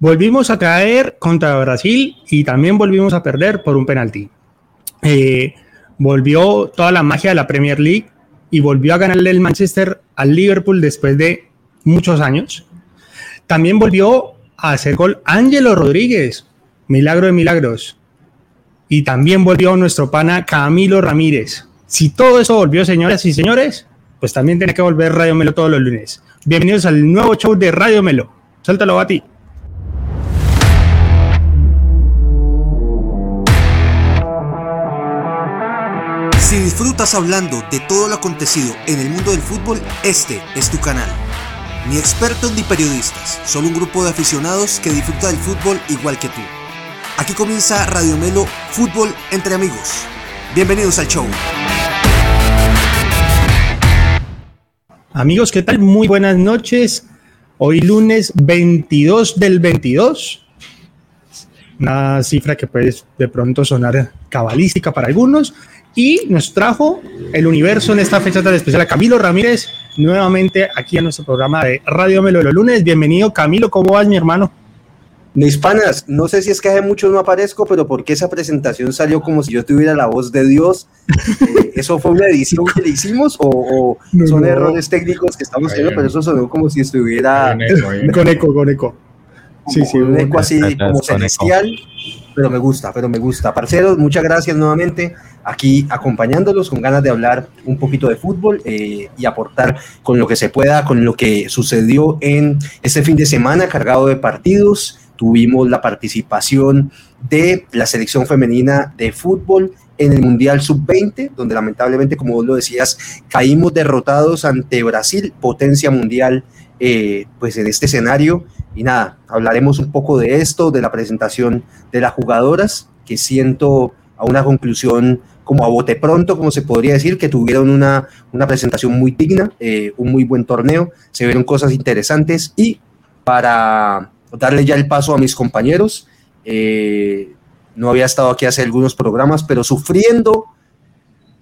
volvimos a caer contra Brasil y también volvimos a perder por un penalti. Eh, volvió toda la magia de la Premier League y volvió a ganarle el Manchester al Liverpool después de muchos años. También volvió a hacer gol Ángelo Rodríguez, milagro de milagros. Y también volvió nuestro pana Camilo Ramírez. Si todo eso volvió, señoras y señores, pues también tiene que volver Radio Melo todos los lunes. Bienvenidos al nuevo show de Radio Melo. Suéltalo, Bati. Si disfrutas hablando de todo lo acontecido en el mundo del fútbol, este es tu canal. Ni expertos ni periodistas, solo un grupo de aficionados que disfruta del fútbol igual que tú. Aquí comienza Radio Melo Fútbol entre amigos. Bienvenidos al show. Amigos, ¿qué tal? Muy buenas noches. Hoy lunes 22 del 22. Una cifra que puede de pronto sonar cabalística para algunos, y nos trajo el universo en esta fecha tan especial a Camilo Ramírez, nuevamente aquí a nuestro programa de Radio Melo de los lunes. Bienvenido, Camilo, ¿cómo vas, mi hermano? Mis panas, no sé si es que hace mucho no aparezco, pero porque esa presentación salió como si yo tuviera la voz de Dios. Eh, ¿Eso fue una edición que le hicimos o, son errores técnicos que estamos teniendo? Pero eso sonó como si estuviera... Con eco, con eco. Sí, sí, un eco así como celestial, pero me gusta, pero me gusta. Parceros, muchas gracias nuevamente aquí acompañándolos con ganas de hablar un poquito de fútbol eh, y aportar con lo que se pueda, con lo que sucedió en este fin de semana cargado de partidos. Tuvimos la participación de la selección femenina de fútbol en el Mundial Sub-20, donde lamentablemente, como vos lo decías, caímos derrotados ante Brasil, potencia mundial, eh, pues en este escenario. Y nada, hablaremos un poco de esto, de la presentación de las jugadoras, que siento a una conclusión como a bote pronto, como se podría decir, que tuvieron una, una presentación muy digna, eh, un muy buen torneo, se vieron cosas interesantes y para darle ya el paso a mis compañeros, eh, no había estado aquí hace algunos programas, pero sufriendo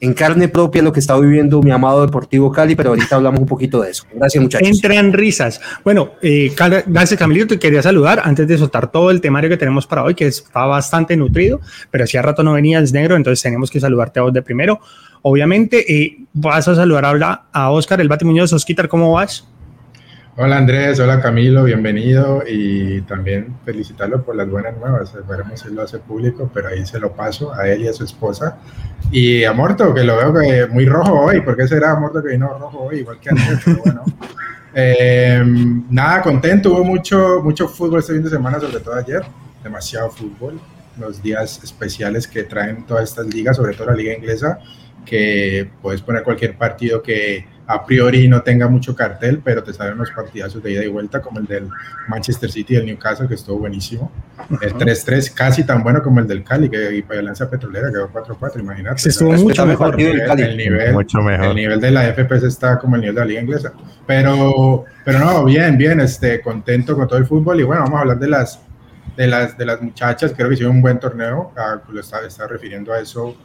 en carne propia lo que está viviendo mi amado Deportivo Cali, pero ahorita hablamos un poquito de eso. Gracias, muchachos. Entran risas. Bueno, eh, gracias, Camilito. Te quería saludar antes de soltar todo el temario que tenemos para hoy, que está bastante nutrido, pero si a rato no venías negro, entonces tenemos que saludarte a vos de primero. Obviamente, eh, vas a saludar ahora a Oscar, el Bati Muñoz. Osquitar, ¿cómo vas? Hola Andrés, hola Camilo, bienvenido y también felicitarlo por las buenas nuevas. Esperemos si lo hace público, pero ahí se lo paso a él y a su esposa. Y a Morto, que lo veo que muy rojo hoy. ¿Por qué será Morto que vino rojo hoy? Igual que Andrés, pero bueno. Eh, nada, contento. Hubo mucho, mucho fútbol este fin de semana, sobre todo ayer. Demasiado fútbol. Los días especiales que traen todas estas ligas, sobre todo la liga inglesa, que puedes poner cualquier partido que a priori no tenga mucho cartel, pero te salen unos partidazos de ida y vuelta, como el del Manchester City y el Newcastle, que estuvo buenísimo. El 3-3, casi tan bueno como el del Cali, que y para Lanza Petrolera quedó 4-4, imagínate. Se estuvo mucho mejor. El, el, nivel, mucho mejor. el nivel de la FPS está como el nivel de la liga inglesa. Pero, pero no, bien, bien, este, contento con todo el fútbol. Y bueno, vamos a hablar de las, de las, de las muchachas. Creo que hicieron un buen torneo. Ah, lo estaba, estaba refiriendo a eso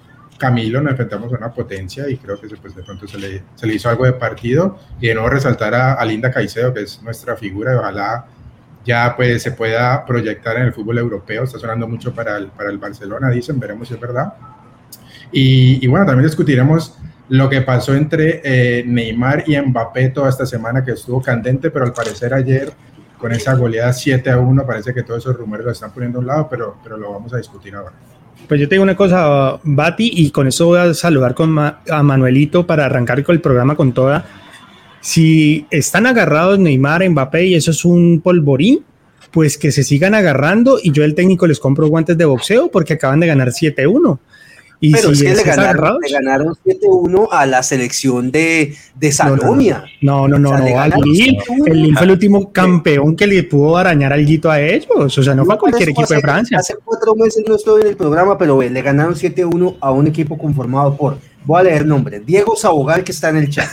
Camilo nos enfrentamos a una potencia y creo que pues, de pronto se le, se le hizo algo de partido. Y de nuevo resaltar a, Linda Caicedo, que es nuestra figura, y ojalá ya pues se pueda proyectar en el fútbol europeo. Está sonando mucho para el, para el Barcelona, dicen, veremos si es verdad. Y, y bueno, también discutiremos lo que pasó entre eh, Neymar y Mbappé toda esta semana, que estuvo candente, pero al parecer ayer con esa goleada 7 a 1, parece que todos esos rumores lo están poniendo a un lado, pero, pero lo vamos a discutir ahora. Pues yo te una cosa, Bati, y con eso voy a saludar con a Manuelito para arrancar con el programa con toda. Si están agarrados Neymar, Mbappé y eso es un polvorín, pues que se sigan agarrando y yo el técnico les compro guantes de boxeo porque acaban de ganar 7-1. Pero es que le ganaron, le ganaron 7-1 a la selección de, de Salomia. No, no, no, no, El Lille fue el último campeón que le pudo arañar al guito a ellos. O sea, no, fue cualquier equipo de Francia. Hace cuatro meses no estoy en el programa, pero le ganaron 7-1 a un equipo conformado por, voy a leer nombre, Diego Sabogal, que está en el chat.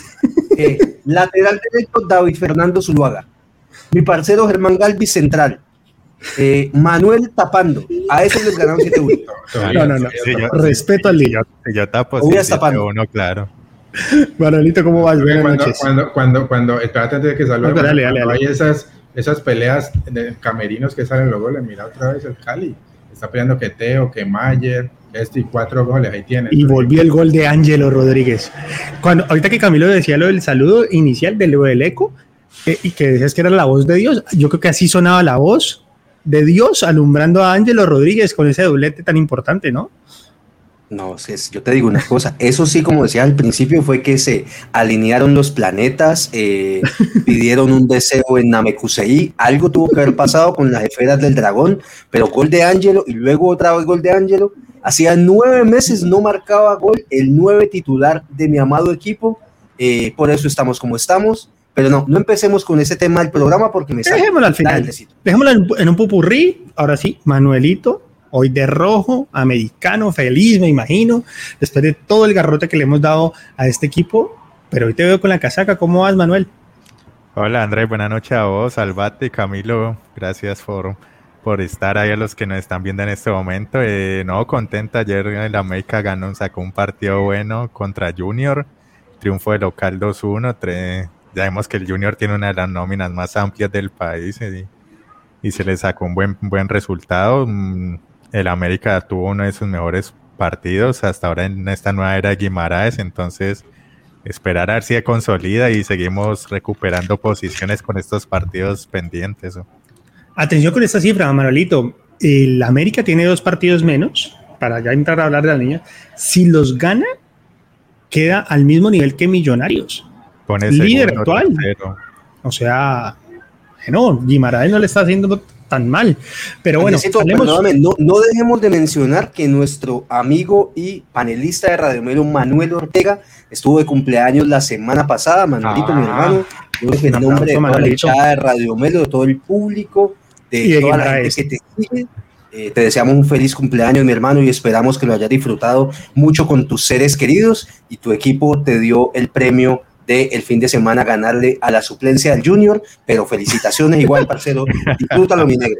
Eh, lateral derecho, David Fernando Zuluaga. Mi parcero Germán Galvis, central. Eh, Manuel tapando. A eso les ganaron 7-1. No, no, no. Respeto al lío. Yo tapo 7-1, claro. Manuelito, ¿cómo vas? Buenas cuando, noches. Cuando, cuando, cuando, espérate antes de que salga, dale, dale, hay esas, esas peleas de camerinos que salen los goles, mira otra vez el Cali, está peleando que Teo, que Mayer, este y cuatro goles, ahí tiene. Y volvió el gol de Ángelo Rodríguez. Cuando, ahorita que Camilo decía lo del saludo inicial del, del eco, eh, y que decías que era la voz de Dios, yo creo que así sonaba la voz de Dios alumbrando a Ángelo Rodríguez con ese doblete tan importante, ¿no? No, yo te digo una cosa, eso sí, como decía al principio, fue que se alinearon los planetas, eh, pidieron un deseo en Namekusei, algo tuvo que haber pasado con las esferas del dragón, pero gol de Ángelo y luego otra vez gol de Ángelo, hacía nueve meses no marcaba gol el nueve titular de mi amado equipo, eh, por eso estamos como estamos, pero no, no empecemos con ese tema del programa porque me sale. Dejémoslo al final, dejémoslo en un pupurrí, ahora sí, Manuelito, hoy de rojo, americano, feliz, me imagino, después de todo el garrote que le hemos dado a este equipo. Pero hoy te veo con la casaca. ¿Cómo vas, Manuel? Hola, Andrés. Buenas noches a vos, Albate, Camilo. Gracias por, por estar ahí a los que nos están viendo en este momento. Eh, no, contenta. Ayer el América ganó, sacó un partido bueno contra Junior. Triunfo de local 2-1. Ya vemos que el Junior tiene una de las nóminas más amplias del país y, se le sacó un buen, buen resultado. Mm, el América tuvo uno de sus mejores partidos hasta ahora en esta nueva era de Guimaraes, entonces esperar a ver si se consolida y seguimos recuperando posiciones con estos partidos pendientes. Atención con esta cifra, Manuelito. El América tiene dos partidos menos, para ya entrar a hablar de la niña. Si los gana, queda al mismo nivel que Millonarios. Con el líder actual. O sea, no, Guimaraes no le está haciendo tan mal. Pero bueno, no, no, dejemos de mencionar que nuestro amigo y panelista de Radio Melo, Manuel Ortega, estuvo de cumpleaños la semana pasada. Manuelito, mi ah, hermano, yo en nombre de toda la de Radio Melo, de todo el público, de, toda la gente que te sigue. Eh, te deseamos un feliz cumpleaños, mi hermano, y esperamos que lo hayas disfrutado mucho con tus seres queridos y tu equipo te dio el premio el fin de semana ganarle a la suplencia del Junior, pero felicitaciones igual, parcero, disfrútalo mi negro.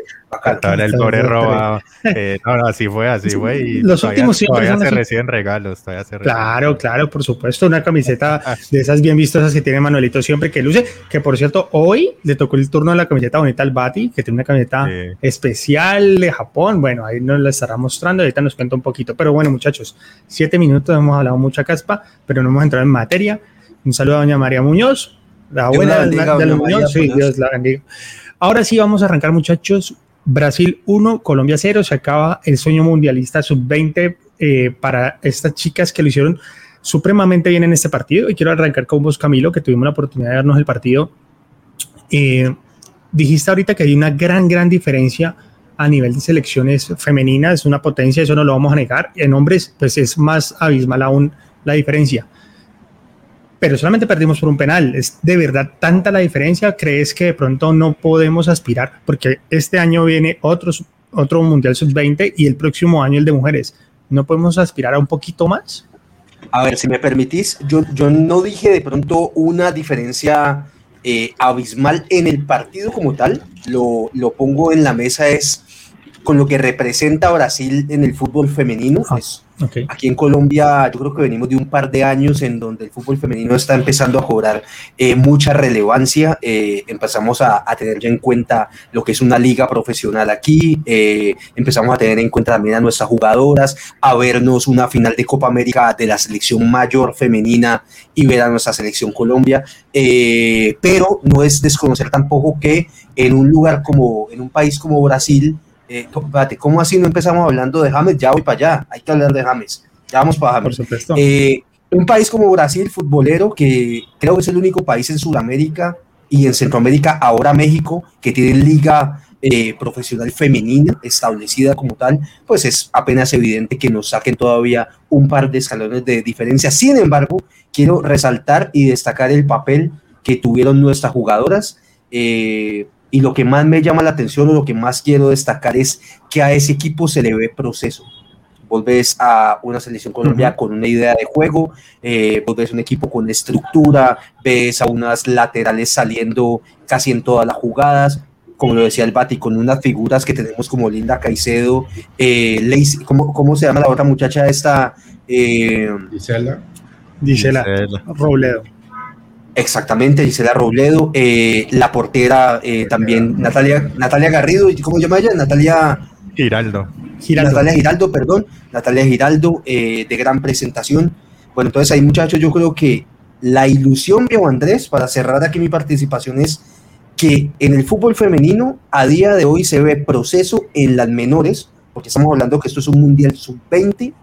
el pobre robado. Eh, no, no, así fue, así fue. Y Los últimos todavía se reciben regalos, todavía se Claro, claro, por supuesto, una camiseta de esas bien vistosas que tiene Manuelito siempre que luce, que por cierto, hoy le tocó el turno de la camiseta bonita al Bati, que tiene una camiseta especial de Japón, bueno, ahí nos la estará mostrando, ahorita nos cuenta un poquito, pero bueno, muchachos, siete minutos, hemos hablado mucha caspa, pero no hemos entrado en materia. Un saludo a doña María Muñoz, la abuela de, los Muñoz. Sí, Dios la bendiga. Ahora sí vamos a arrancar, muchachos. Brasil 1, Colombia 0. Se acaba el sueño mundialista sub-20 eh, para estas chicas que lo hicieron supremamente bien en este partido. Y quiero arrancar con vos, Camilo, que tuvimos la oportunidad de vernos el partido. Eh, dijiste ahorita que hay una gran, gran diferencia a nivel de selecciones femeninas, es una potencia, eso no lo vamos a negar. En hombres, pues es más abismal aún la diferencia pero solamente perdimos por un penal. ¿Es de verdad tanta la diferencia? ¿Crees que de pronto no podemos aspirar? Porque este año viene otro, otro Mundial Sub-20 y el próximo año el de mujeres. ¿No podemos aspirar a un poquito más? A ver, si me permitís, yo, yo no dije de pronto una diferencia eh, abismal en el partido como tal. Lo, lo pongo en la mesa es con lo que representa Brasil en el fútbol femenino. Ah, aquí en Colombia yo creo que venimos de un par de años en donde el fútbol femenino está empezando a cobrar eh, mucha relevancia. Eh, empezamos a, tener ya en cuenta lo que es una liga profesional aquí. Eh, empezamos a tener en cuenta también a nuestras jugadoras, a vernos una final de Copa América de la selección mayor femenina y ver a nuestra selección Colombia. pero no es desconocer tampoco que en un lugar como, en un país como Brasil, eh, ¿cómo así no empezamos hablando de James? Ya voy para allá, hay que hablar de James. Ya vamos para James. Eh, un país como Brasil, futbolero, que creo que es el único país en Sudamérica y en Centroamérica, ahora México, que tiene liga eh, profesional femenina establecida como tal, pues es apenas evidente que nos saquen todavía un par de escalones de diferencia. Sin embargo, quiero resaltar y destacar el papel que tuvieron nuestras jugadoras. Eh, y lo que más me llama la atención o lo que más quiero destacar es que a ese equipo se le ve proceso. Volves a una selección colombiana con una idea de juego, eh, volvés a un equipo con estructura, ves a unas laterales saliendo casi en todas las jugadas, como lo decía el Bati, con unas figuras que tenemos como Linda Caicedo, eh, ¿cómo, se llama la otra muchacha esta? Eh, Gisela. Gisela. Robledo. Exactamente, Gisela Robledo, eh, la portera eh, también, Natalia, Natalia Garrido, ¿cómo se llama ella? Natalia Giraldo. Natalia Giraldo, perdón, Natalia Giraldo, de gran presentación. Bueno, entonces ahí muchachos, yo creo que la ilusión, viejo Andrés, para cerrar aquí mi participación es que en el fútbol femenino a día de hoy se ve proceso en las menores, porque estamos hablando que esto es un mundial sub-20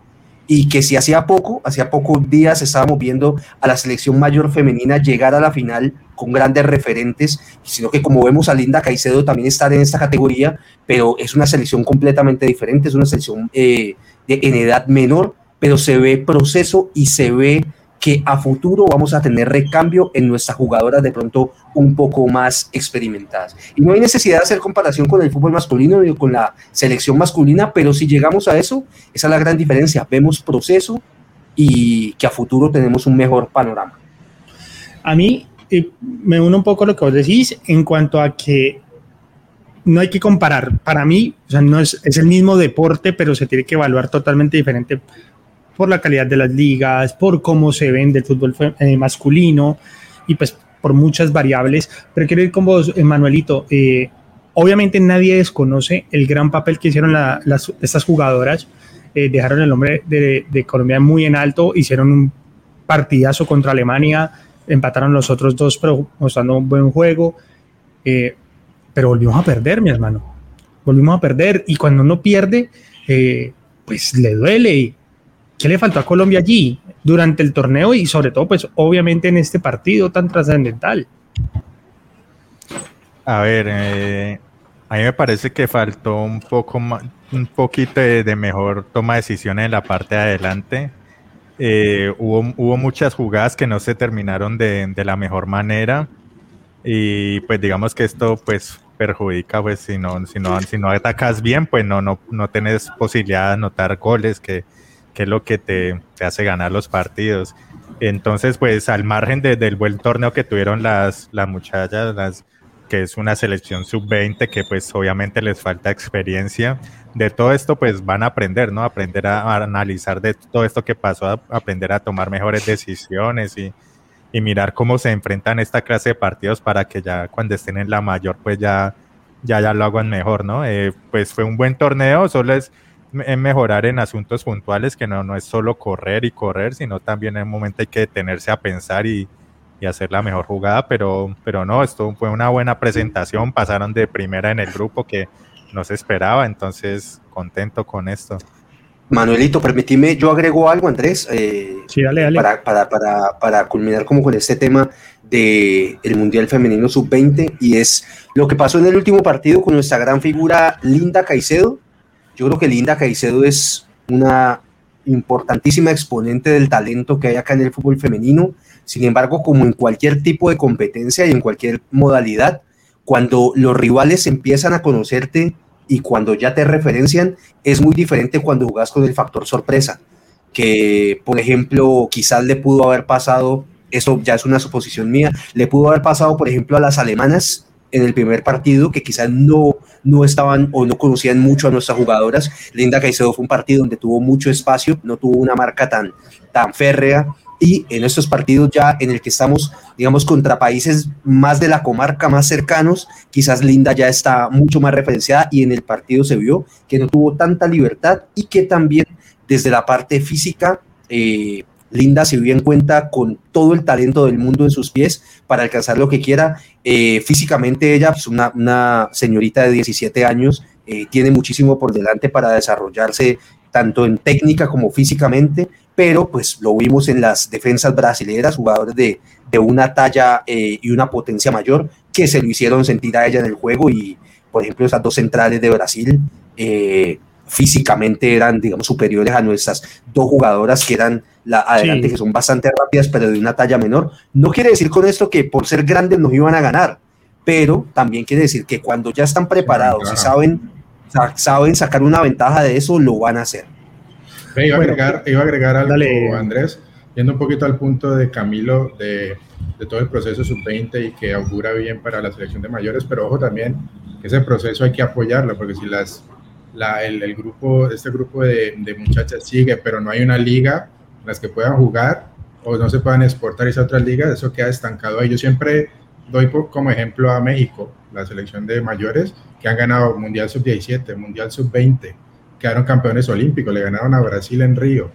y que si hacía poco, hacía pocos días estábamos viendo a la selección mayor femenina llegar a la final con grandes referentes, sino que como vemos a Linda Caicedo también estar en esta categoría, pero es una selección completamente diferente, es una selección eh, de, en edad menor, pero se ve proceso y se ve que a futuro vamos a tener recambio en nuestras jugadoras de pronto un poco más experimentadas. Y no hay necesidad de hacer comparación con el fútbol masculino ni con la selección masculina, pero si llegamos a eso, esa es la gran diferencia. Vemos proceso y que a futuro tenemos un mejor panorama. A mí eh, me uno un poco a lo que vos decís en cuanto a que no hay que comparar. Para mí, no es, es el mismo deporte, pero se tiene que evaluar totalmente diferente por la calidad de las ligas, por cómo se vende el fútbol eh, masculino y pues por muchas variables. Pero quiero ir con vos, Manuelito. Eh, obviamente nadie desconoce el gran papel que hicieron las, estas jugadoras. Eh, dejaron el nombre de, Colombia muy en alto, hicieron un partidazo contra Alemania, empataron los otros dos, pero mostrando un buen juego. pero volvimos a perder, mi hermano. Volvimos a perder y cuando uno pierde, pues le duele. ¿Qué le faltó a Colombia allí durante el torneo y sobre todo, pues obviamente en este partido tan trascendental? A ver, eh, a mí me parece que faltó un poco más, un poquito de, mejor toma de decisiones en la parte de adelante. Eh, hubo, hubo muchas jugadas que no se terminaron de, de, la mejor manera y pues digamos que esto pues perjudica pues si no, si no, si no atacas bien pues no, no, no tienes posibilidad de anotar goles que, que es lo que te, hace ganar los partidos. Entonces, pues al margen del buen torneo que tuvieron las, las muchachas, las, que es una selección sub-20, que pues obviamente les falta experiencia, de todo esto pues van a aprender, ¿no? Aprender a, analizar de todo esto que pasó, a aprender a tomar mejores decisiones y, y, mirar cómo se enfrentan esta clase de partidos para que ya cuando estén en la mayor pues ya, ya, ya lo hagan mejor, ¿no? Eh, pues fue un buen torneo, solo es en mejorar en asuntos puntuales, que no, no es solo correr y correr, sino también en un momento hay que detenerse a pensar y, y, hacer la mejor jugada, pero, pero no, esto fue una buena presentación, pasaron de primera en el grupo que no se esperaba, entonces contento con esto. Manuelito, permíteme, yo agrego algo, Andrés, eh, sí, dale, dale. Para, para, para, para, culminar como con este tema del el Mundial Femenino Sub-20, y es lo que pasó en el último partido con nuestra gran figura Linda Caicedo, yo creo que Linda Caicedo es una importantísima exponente del talento que hay acá en el fútbol femenino. Sin embargo, como en cualquier tipo de competencia y en cualquier modalidad, cuando los rivales empiezan a conocerte y cuando ya te referencian, es muy diferente cuando jugas con el factor sorpresa. Que, por ejemplo, quizás le pudo haber pasado, eso ya es una suposición mía, le pudo haber pasado, por ejemplo, a las alemanas en el primer partido que quizás no, no estaban o no conocían mucho a nuestras jugadoras. Linda Caicedo fue un partido donde tuvo mucho espacio, no tuvo una marca tan, tan férrea y en estos partidos ya en el que estamos, digamos, contra países más de la comarca, más cercanos, quizás Linda ya está mucho más referenciada y en el partido se vio que no tuvo tanta libertad y que también desde la parte física eh, Linda se vio en cuenta con todo el talento del mundo en sus pies para alcanzar lo que quiera. Eh, físicamente ella, es pues, una, señorita de 17 años, eh, tiene muchísimo por delante para desarrollarse tanto en técnica como físicamente, pero pues lo vimos en las defensas brasileñas, jugadores de, una talla eh, y una potencia mayor que se lo hicieron sentir a ella en el juego y, por ejemplo, esas dos centrales de Brasil físicamente eran, digamos, superiores a nuestras dos jugadoras que eran la adelante, que son bastante rápidas, pero de una talla menor. No quiere decir con esto que por ser grandes nos iban a ganar, pero también quiere decir que cuando ya están preparados y saben, saben sacar una ventaja de eso, lo van a hacer. iba, a agregar, iba a agregar algo, Andrés, yendo un poquito al punto de Camilo de, de todo el proceso sub-20 y que augura bien para la selección de mayores, pero ojo también que ese proceso hay que apoyarlo, porque si las el, grupo, este grupo de, muchachas sigue, pero no hay una liga en las que puedan jugar, o no se puedan exportar a otras ligas, eso queda estancado ahí. Yo siempre doy como ejemplo a México, la selección de mayores, que han ganado Mundial Sub-17, Mundial Sub-20, quedaron campeones olímpicos, le ganaron a Brasil en Río.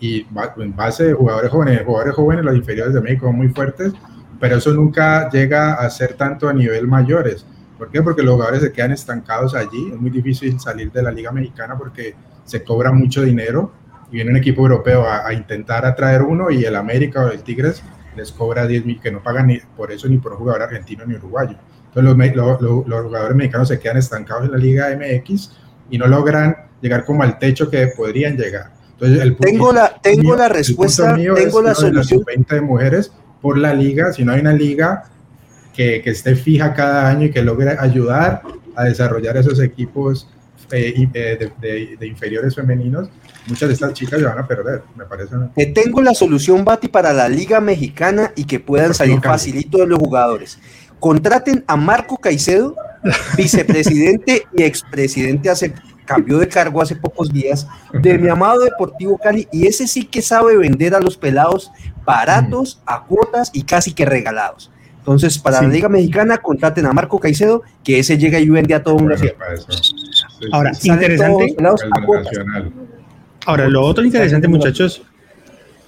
Y en base de jugadores jóvenes, jugadores jóvenes, los inferiores de México son muy fuertes, pero eso nunca llega a ser tanto a nivel mayores. ¿Por qué? Porque los jugadores se quedan estancados allí. Es muy difícil salir de la Liga Mexicana porque se cobra mucho dinero y viene un equipo europeo a, intentar atraer uno y el América o el Tigres les cobra 10 mil, que no pagan ni por eso ni por un jugador argentino ni uruguayo. Entonces los, los, jugadores mexicanos se quedan estancados en la Liga MX y no logran llegar como al techo que podrían llegar. Entonces, el, tengo la, tengo la respuesta, tengo la solución. 20 de mujeres por la liga, si no hay una liga que, que, esté fija cada año y que logre ayudar a desarrollar esos equipos eh, de, de, inferiores femeninos, muchas de estas chicas se van a perder, me parece. Te tengo la solución, Bati, para la Liga Mexicana y que puedan salir facilito de los jugadores. Contraten a Marco Caicedo, vicepresidente y expresidente hace cambió de cargo hace pocos días de mi amado Deportivo Cali y ese sí que sabe vender a los pelados baratos, a cuotas y casi que regalados. Entonces, para la Liga Mexicana, contraten a Marco Caicedo, que ese llega y vende a todo mundo. Ahora, interesante. Ahora, lo otro interesante, muchachos,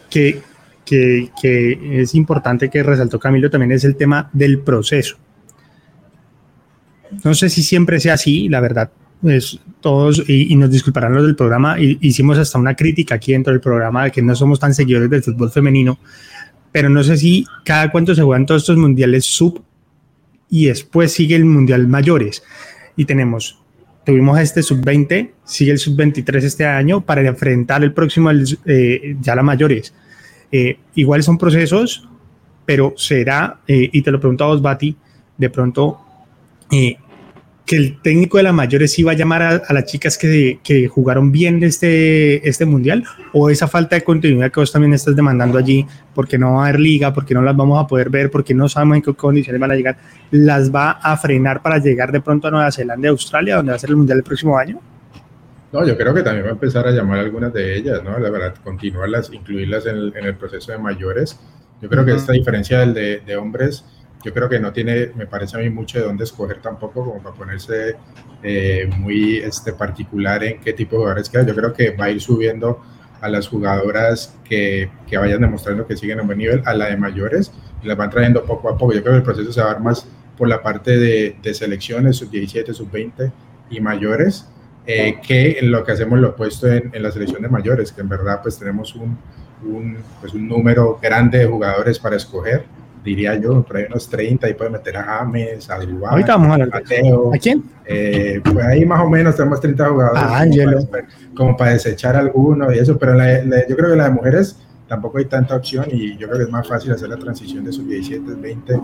que, que, que es importante que resaltó Camilo también es el tema del proceso. No sé si siempre sea así, la verdad, pues todos, y, nos disculparán los del programa, hicimos hasta una crítica aquí dentro del programa de que no somos tan seguidores del fútbol femenino, pero no sé si cada cuánto se juegan todos estos mundiales sub y después sigue el mundial mayores. Y tenemos, tuvimos este sub 20, sigue el sub 23 este año para enfrentar el próximo eh, ya la mayores. Eh, igual son procesos, pero será, eh, y te lo pregunto a vos, Bati, de pronto, que el técnico de la mayores iba a llamar a, las chicas que, que, jugaron bien este, este mundial o esa falta de continuidad que vos también estás demandando allí porque no va a haber liga, porque no las vamos a poder ver, porque no sabemos en qué condiciones van a llegar, las va a frenar para llegar de pronto a Nueva Zelanda y Australia, donde va a ser el mundial el próximo año? No, yo creo que también va a empezar a llamar a algunas de ellas, ¿no? La verdad, continuarlas, incluirlas en el, en el proceso de mayores. Yo creo que esta diferencia del de, de hombres yo creo que no tiene, me parece a mí, mucho de dónde escoger tampoco, como para ponerse eh, muy este, particular en qué tipo de jugadores queda. Yo creo que va a ir subiendo a las jugadoras que, que, vayan demostrando que siguen a buen nivel, a la de mayores, y las van trayendo poco a poco. Yo creo que el proceso se va a dar más por la parte de, de selecciones, sub-17, sub-20 y mayores, eh, que en lo que hacemos lo opuesto en, en, la selección de mayores, que en verdad pues tenemos un, un, pues, un número grande de jugadores para escoger diría yo, por ahí unos 30, y puede meter a James, a Dubán, Ahorita vamos a Mateo. ¿A quién? Eh, pues ahí más o menos tenemos 30 jugadores. Ah, Angelo. Como, para, desechar alguno y eso, pero yo creo que la de mujeres tampoco hay tanta opción y yo creo que es más fácil hacer la transición de sus 17, 20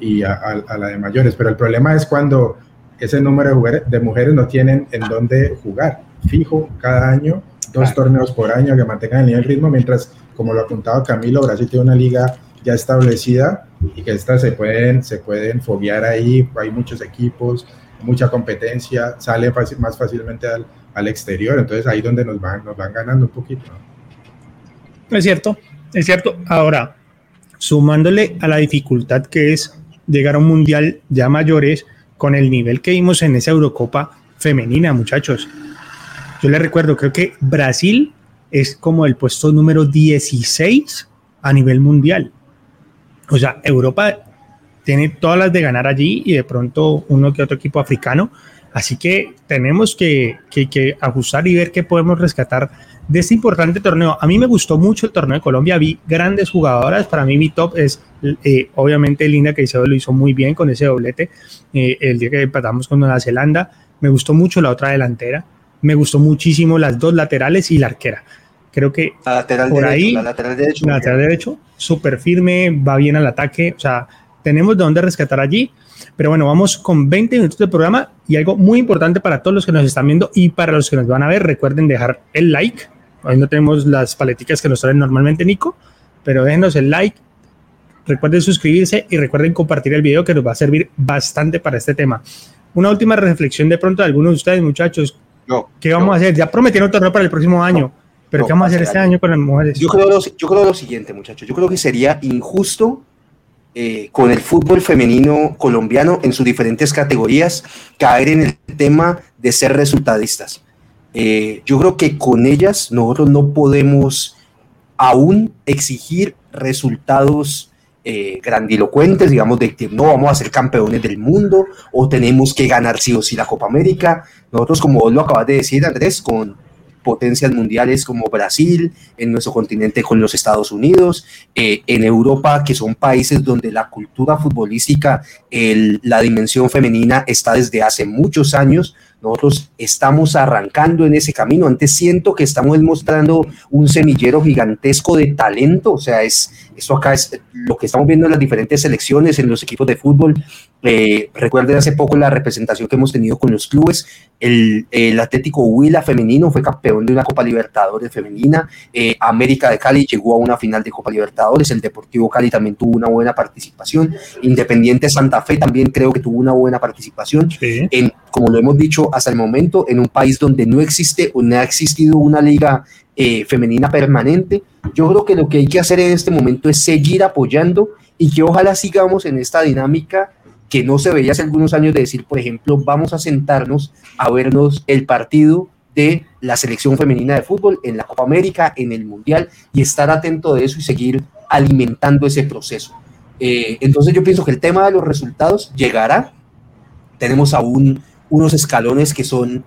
y a, a, la de mayores, pero el problema es cuando ese número de mujeres, de mujeres no tienen en dónde jugar fijo cada año, dos torneos por año que mantengan el nivel ritmo, mientras, como lo apuntaba Camilo, Brasil tiene una liga ya establecida y que estas se pueden, se pueden foguear ahí, hay muchos equipos, mucha competencia, sale más fácilmente al, al, exterior, entonces ahí donde nos van, nos van ganando un poquito. Es cierto, es cierto. Ahora, sumándole a la dificultad que es llegar a un mundial ya mayores con el nivel que vimos en esa Eurocopa femenina, muchachos. Yo les recuerdo, creo que Brasil es como el puesto número 16 a nivel mundial. O sea, Europa tiene todas las de ganar allí y de pronto uno que otro equipo africano. Así que tenemos que, que, ajustar y ver qué podemos rescatar de este importante torneo. A mí me gustó mucho el torneo de Colombia, vi grandes jugadoras. Para mí, mi top es eh, obviamente Linda Caicedo lo hizo muy bien con ese doblete eh, el día que empatamos con Nueva Zelanda. Me gustó mucho la otra delantera. Me gustó muchísimo las dos laterales y la arquera. Creo que por ahí, la lateral derecho, la lateral derecho, súper firme, va bien al ataque, o sea, tenemos de dónde rescatar allí. Pero bueno, vamos con 20 minutos de programa y algo muy importante para todos los que nos están viendo y para los que nos van a ver, recuerden dejar el like. Hoy no tenemos las paleticas que nos traen normalmente Nico, pero déjenos el like, recuerden suscribirse y recuerden compartir el video que nos va a servir bastante para este tema. Una última reflexión de pronto de algunos de ustedes, muchachos. ¿Qué vamos a hacer? Ya prometieron torneo para el próximo año. Pero ¿qué vamos a hacer este año con las mujeres? Yo creo, lo, yo creo lo siguiente, muchachos. Yo creo que sería injusto eh, con el fútbol femenino colombiano en sus diferentes categorías caer en el tema de ser resultadistas. Eh, yo creo que con ellas nosotros no podemos aún exigir resultados eh, grandilocuentes, digamos, de que no vamos a ser campeones del mundo o tenemos que ganar sí o sí la Copa América. Nosotros, como vos lo acabas de decir, Andrés, con potencias mundiales como Brasil, en nuestro continente con los Estados Unidos, eh, en Europa, que son países donde la cultura futbolística, la dimensión femenina está desde hace muchos años. Nosotros estamos arrancando en ese camino. Antes siento que estamos mostrando un semillero gigantesco de talento. O sea, es, eso acá es lo que estamos viendo en las diferentes selecciones, en los equipos de fútbol. Eh, recuerden hace poco la representación que hemos tenido con los clubes. El, el Atlético Huila femenino fue campeón de una Copa Libertadores femenina. Eh, América de Cali llegó a una final de Copa Libertadores. El Deportivo Cali también tuvo una buena participación. Independiente Santa Fe también creo que tuvo una buena participación. En, como lo hemos dicho hasta el momento, en un país donde no existe o no ha existido una liga eh, femenina permanente. Yo creo que lo que hay que hacer en este momento es seguir apoyando y que ojalá sigamos en esta dinámica que no se veía hace algunos años de decir, por ejemplo, vamos a sentarnos a vernos el partido de la selección femenina de fútbol en la Copa América, en el Mundial, y estar atento de eso y seguir alimentando ese proceso. Eh, entonces yo pienso que el tema de los resultados llegará. Tenemos aún unos escalones que son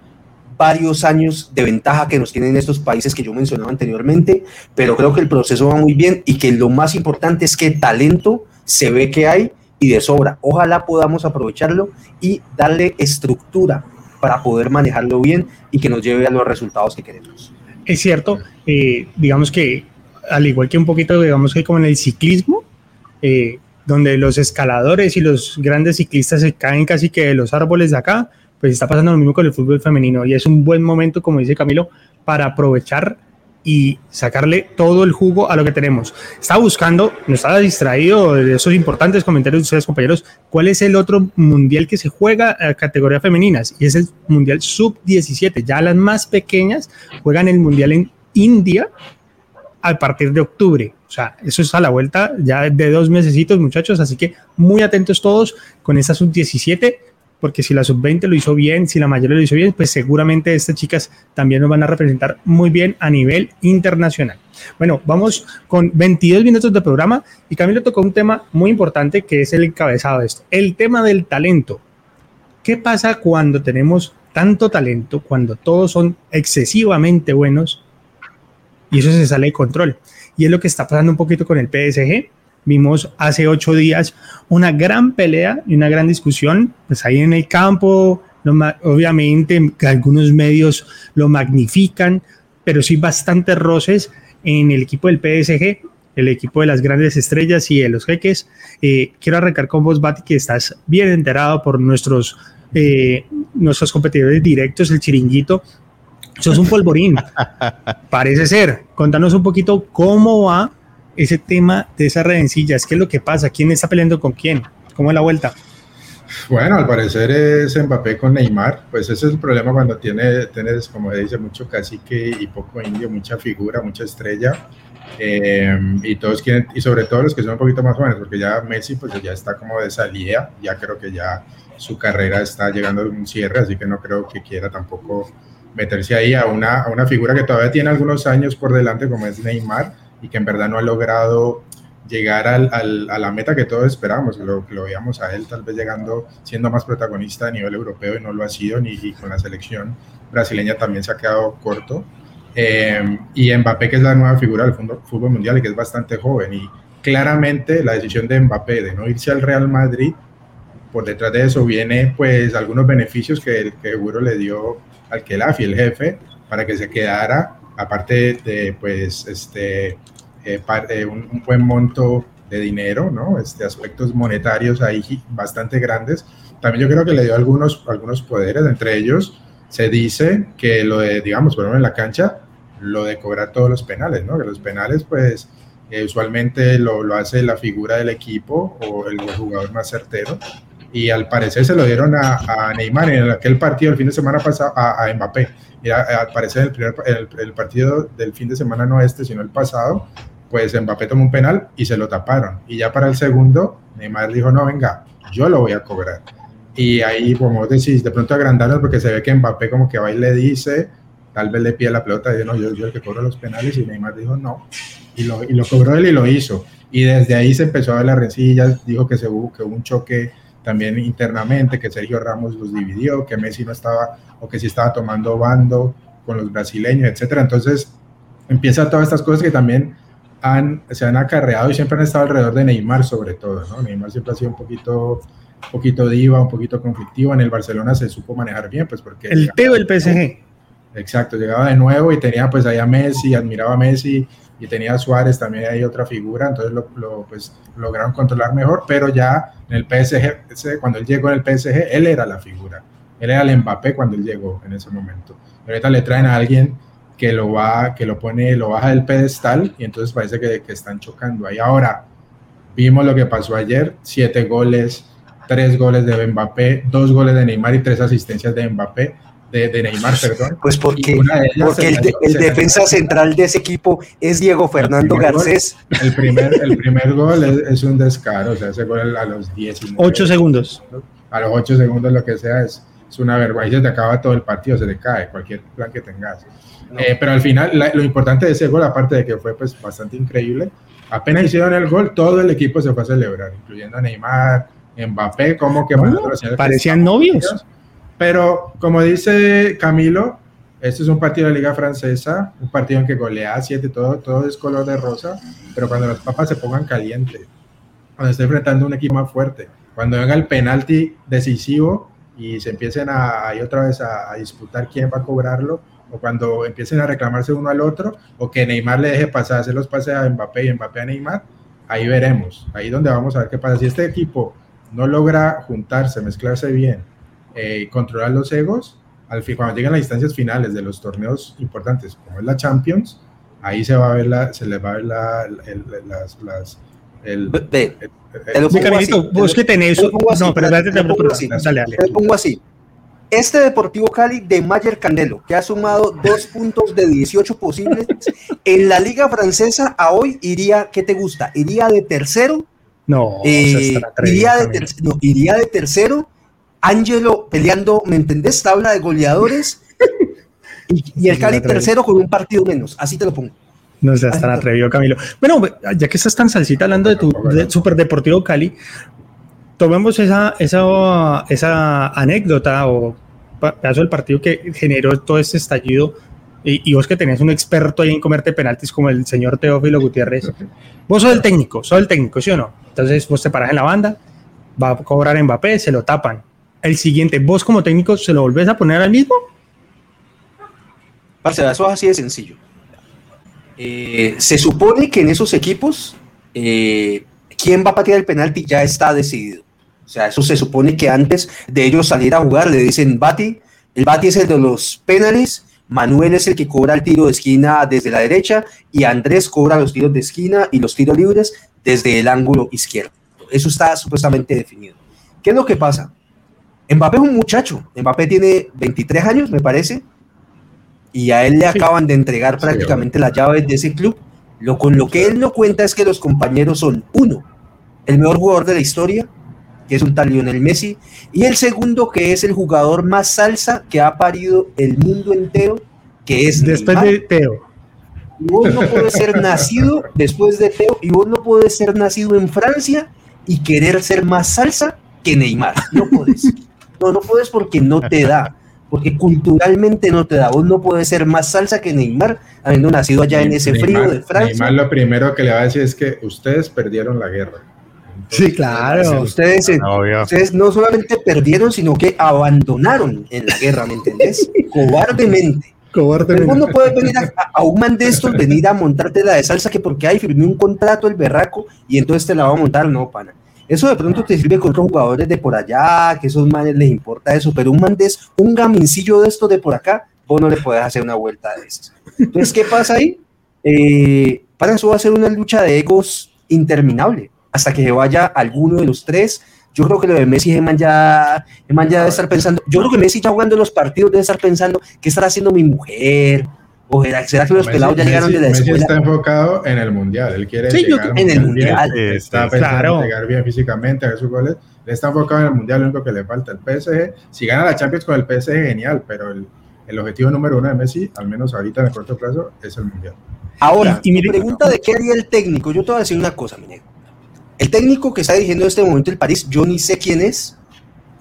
varios años de ventaja que nos tienen estos países que yo mencionaba anteriormente, pero creo que el proceso va muy bien y que lo más importante es que talento se ve que hay y de sobra. Ojalá podamos aprovecharlo y darle estructura para poder manejarlo bien y que nos lleve a los resultados que queremos. Es cierto, eh, digamos que al igual que un poquito, digamos que como en el ciclismo, eh, donde los escaladores y los grandes ciclistas se caen casi que de los árboles de acá, pues está pasando lo mismo con el fútbol femenino y es un buen momento, como dice Camilo, para aprovechar y sacarle todo el jugo a lo que tenemos. Estaba buscando, no estaba distraído de esos importantes comentarios de ustedes, compañeros, cuál es el otro mundial que se juega a categoría femeninas y es el mundial sub-17. Ya las más pequeñas juegan el mundial en India a partir de octubre. O sea, eso es a la vuelta ya de dos mesecitos, muchachos. Así que muy atentos todos con esta sub-17 porque si la sub-20 lo hizo bien, si la mayor lo hizo bien, pues seguramente estas chicas también nos van a representar muy bien a nivel internacional. Bueno, vamos con 22 minutos de programa y Camilo tocó un tema muy importante que es el encabezado de esto, el tema del talento. ¿Qué pasa cuando tenemos tanto talento, cuando todos son excesivamente buenos y eso se sale de control? Y es lo que está pasando un poquito con el PSG Vimos hace ocho días una gran pelea y una gran discusión, pues ahí en el campo, obviamente algunos medios lo magnifican, pero sí bastantes roces en el equipo del PSG, el equipo de las grandes estrellas y de los jeques. Eh, quiero arrancar con vos, Bati, que estás bien enterado por nuestros, eh, nuestros competidores directos, el chiringuito. Sos un polvorín, parece ser. Contanos un poquito cómo va ese tema de esas redencillas? ¿Qué es lo que pasa? ¿Quién está peleando con quién? ¿Cómo es la vuelta? Bueno, al parecer es Mbappé con Neymar, pues ese es el problema cuando tiene, tienes, como dice, mucho cacique y poco indio, mucha figura, mucha estrella, eh, y todos quieren, y sobre todo los que son un poquito más jóvenes, porque ya Messi pues ya está como de salida, ya creo que ya su carrera está llegando a un cierre, así que no creo que quiera tampoco meterse ahí a una, a una figura que todavía tiene algunos años por delante, como es Neymar, y que en verdad no ha logrado llegar al, al, a la meta que todos esperábamos, lo, lo veíamos a él tal vez llegando, siendo más protagonista a nivel europeo y no lo ha sido, ni con la selección brasileña también se ha quedado corto. Eh, y Mbappé, que es la nueva figura del fútbol mundial y que es bastante joven. Y claramente la decisión de Mbappé de no irse al Real Madrid, por detrás de eso viene pues algunos beneficios que, el, que seguro le dio al Kelafi, el jefe, para que se quedara, aparte de pues este eh, eh, un, buen monto de dinero, ¿no? Este, aspectos monetarios ahí bastante grandes. También yo creo que le dio algunos, algunos poderes, entre ellos se dice que lo de, digamos, por en la cancha, lo de cobrar todos los penales, ¿no? Que los penales, pues, eh, usualmente lo, lo, hace la figura del equipo o el, jugador más certero. y al parecer se lo dieron a, Neymar en aquel partido el fin de semana pasado, a, Mbappé. Y al parecer el, primer, el, partido del fin de semana no este, sino el pasado, pues Mbappé tomó un penal y se lo taparon. Y ya para el segundo, Neymar dijo, no, venga, yo lo voy a cobrar. Y ahí, como decís, de pronto agrandaron porque se ve que Mbappé como que va y le dice, tal vez le pide la pelota y dice, no, yo, yo el que cobro los penales y Neymar dijo, no. Y lo, y lo cobró él y lo hizo. Y desde ahí se empezó a ver la rencilla, dijo que, se hubo, que hubo un choque también internamente, que Sergio Ramos los dividió, que Messi no estaba, o que sí estaba tomando bando con los brasileños, etcétera. Entonces, empieza todas estas cosas que también han, se han acarreado y siempre han estado alrededor de Neymar, sobre todo, ¿no? Neymar siempre ha sido un poquito, un poquito diva, un poquito conflictivo. En el Barcelona se supo manejar bien, pues porque... El Teo del PSG. Exacto, llegaba de nuevo y tenía pues ahí a Messi, admiraba a Messi y tenía a Suárez también hay otra figura, entonces lo, pues, lograron controlar mejor, pero ya en el PSG, cuando él llegó en el PSG, él era la figura, él era el Mbappé cuando él llegó en ese momento. ahorita le traen a alguien que lo va, que lo pone, lo baja del pedestal y entonces parece que, que están chocando ahí. Ahora, vimos lo que pasó ayer, siete goles, tres goles de Mbappé, dos goles de Neymar y tres asistencias de Mbappé de, Neymar, perdón. Pues porque, porque el, defensa central de ese equipo es Diego Fernando Garcés. el, primer, el primer gol es, un descaro, o sea, ese gol a los 19. 8 segundos. A los 8 segundos, lo que sea, es, es una vergüenza. te acaba todo el partido, se te cae cualquier plan que tengas. Eh, pero al final, lo importante de ese gol, aparte de que fue pues bastante increíble, apenas hicieron el gol, todo el equipo se fue a celebrar, incluyendo a Neymar, Mbappé, como que... parecían novios. Pero como dice Camilo, este es un partido de la Liga Francesa, un partido en que golea 7, todo, todo es color de rosa, pero cuando las papas se pongan calientes, cuando esté enfrentando un equipo más fuerte, cuando venga el penalti decisivo y se empiecen a, ahí otra vez a, disputar quién va a cobrarlo, o cuando empiecen a reclamarse uno al otro, o que Neymar le deje pasar, hacer los pases a Mbappé y Mbappé a Neymar, ahí veremos, ahí donde vamos a ver qué pasa. Si este equipo no logra juntarse, mezclarse bien, eh, controlar los egos, al fin, cuando lleguen las instancias finales de los torneos importantes, como es la Champions, ahí se va a ver la, se les va a ver la, las el, el, el, vos que tenés, no, pero dale, te pongo así. Este Deportivo Cali de Mayer Candelo, que ha sumado dos puntos de 18 posibles en la Liga Francesa, a hoy iría, ¿qué te gusta? ¿Iría de tercero? No, eh, iría, de no iría de tercero Ángelo peleando, ¿me entendés? Tabla de goleadores. Y, el Cali tercero con un partido menos. Así te lo pongo. No seas tan atrevido, Camilo. Bueno, ya que estás tan salsita hablando de tu Super Deportivo Cali, tomemos esa, esa, esa anécdota o pedazo del partido que generó todo este estallido y, vos que tenés un experto ahí en comerte penaltis como el señor Teófilo Gutiérrez. Vos sos el técnico, sos el técnico, ¿sí o no? Entonces vos te paras en la banda, va a cobrar Mbappé, se lo tapan el siguiente, vos como técnico, ¿se lo volvés a poner al mismo? Parce, eso es así de sencillo. Eh, se supone que en esos equipos, eh, quién va a patear el penalti ya está decidido. O sea, eso se supone que antes de ellos salir a jugar le dicen Bati, el Bati es el de los penales, Manuel es el que cobra el tiro de esquina desde la derecha y Andrés cobra los tiros de esquina y los tiros libres desde el ángulo izquierdo. Eso está supuestamente definido. ¿Qué es lo que pasa? Mbappé es un muchacho. Mbappé tiene 23 años, me parece. Y a él le acaban de entregar prácticamente las llaves de ese club. Lo con lo que él no cuenta es que los compañeros son uno, el mejor jugador de la historia, que es un tal Lionel Messi, y el segundo que es el jugador más salsa que ha parido el mundo entero, que es después de Teo. Y vos no puedes ser nacido después de Teo, y vos no puedes ser nacido en Francia y querer ser más salsa que Neymar. No puedes. No, no puedes porque no te da. Porque culturalmente no te da. Vos no puedes ser más salsa que Neymar, habiendo nacido allá en ese frío de Francia. Neymar lo primero que le va a decir es que ustedes perdieron la guerra. sí, claro. Ustedes, ustedes no solamente perdieron, sino que abandonaron en la guerra, ¿me entendés? Cobardemente. Cobardemente. Vos no puedes venir a, un man de estos, venir a montarte la de salsa que porque hay firmé un contrato el berraco y entonces te la va a montar, no, pana. Eso de pronto te sirve con otros jugadores de por allá, que esos manes les importa eso, pero un man de un gamincillo de esto de por acá, vos no le puedes hacer una vuelta de esas. Entonces, ¿qué pasa ahí? Eh, para eso va a ser una lucha de egos interminable, hasta que vaya alguno de los tres Yo creo que lo de Messi, Eman ya, Eman ya debe estar pensando, yo creo que Messi ya jugando los partidos debe estar pensando, ¿qué estará haciendo mi mujer? ¿O será, que los pelados ya llegaron de la escuela? Messi está enfocado en el Mundial, él quiere sí, llegar en el Mundial. está pensando en llegar bien físicamente, a ver sus goles, él está enfocado en el Mundial, lo único que le falta, el PSG, si gana la Champions con el PSG, genial, pero el, el objetivo número uno de Messi, al menos ahorita en el corto plazo, es el Mundial. Ahora, y, mi pregunta de qué haría el técnico, yo te voy a decir una cosa, mi negro. El técnico que está dirigiendo en este momento el París, yo ni sé quién es,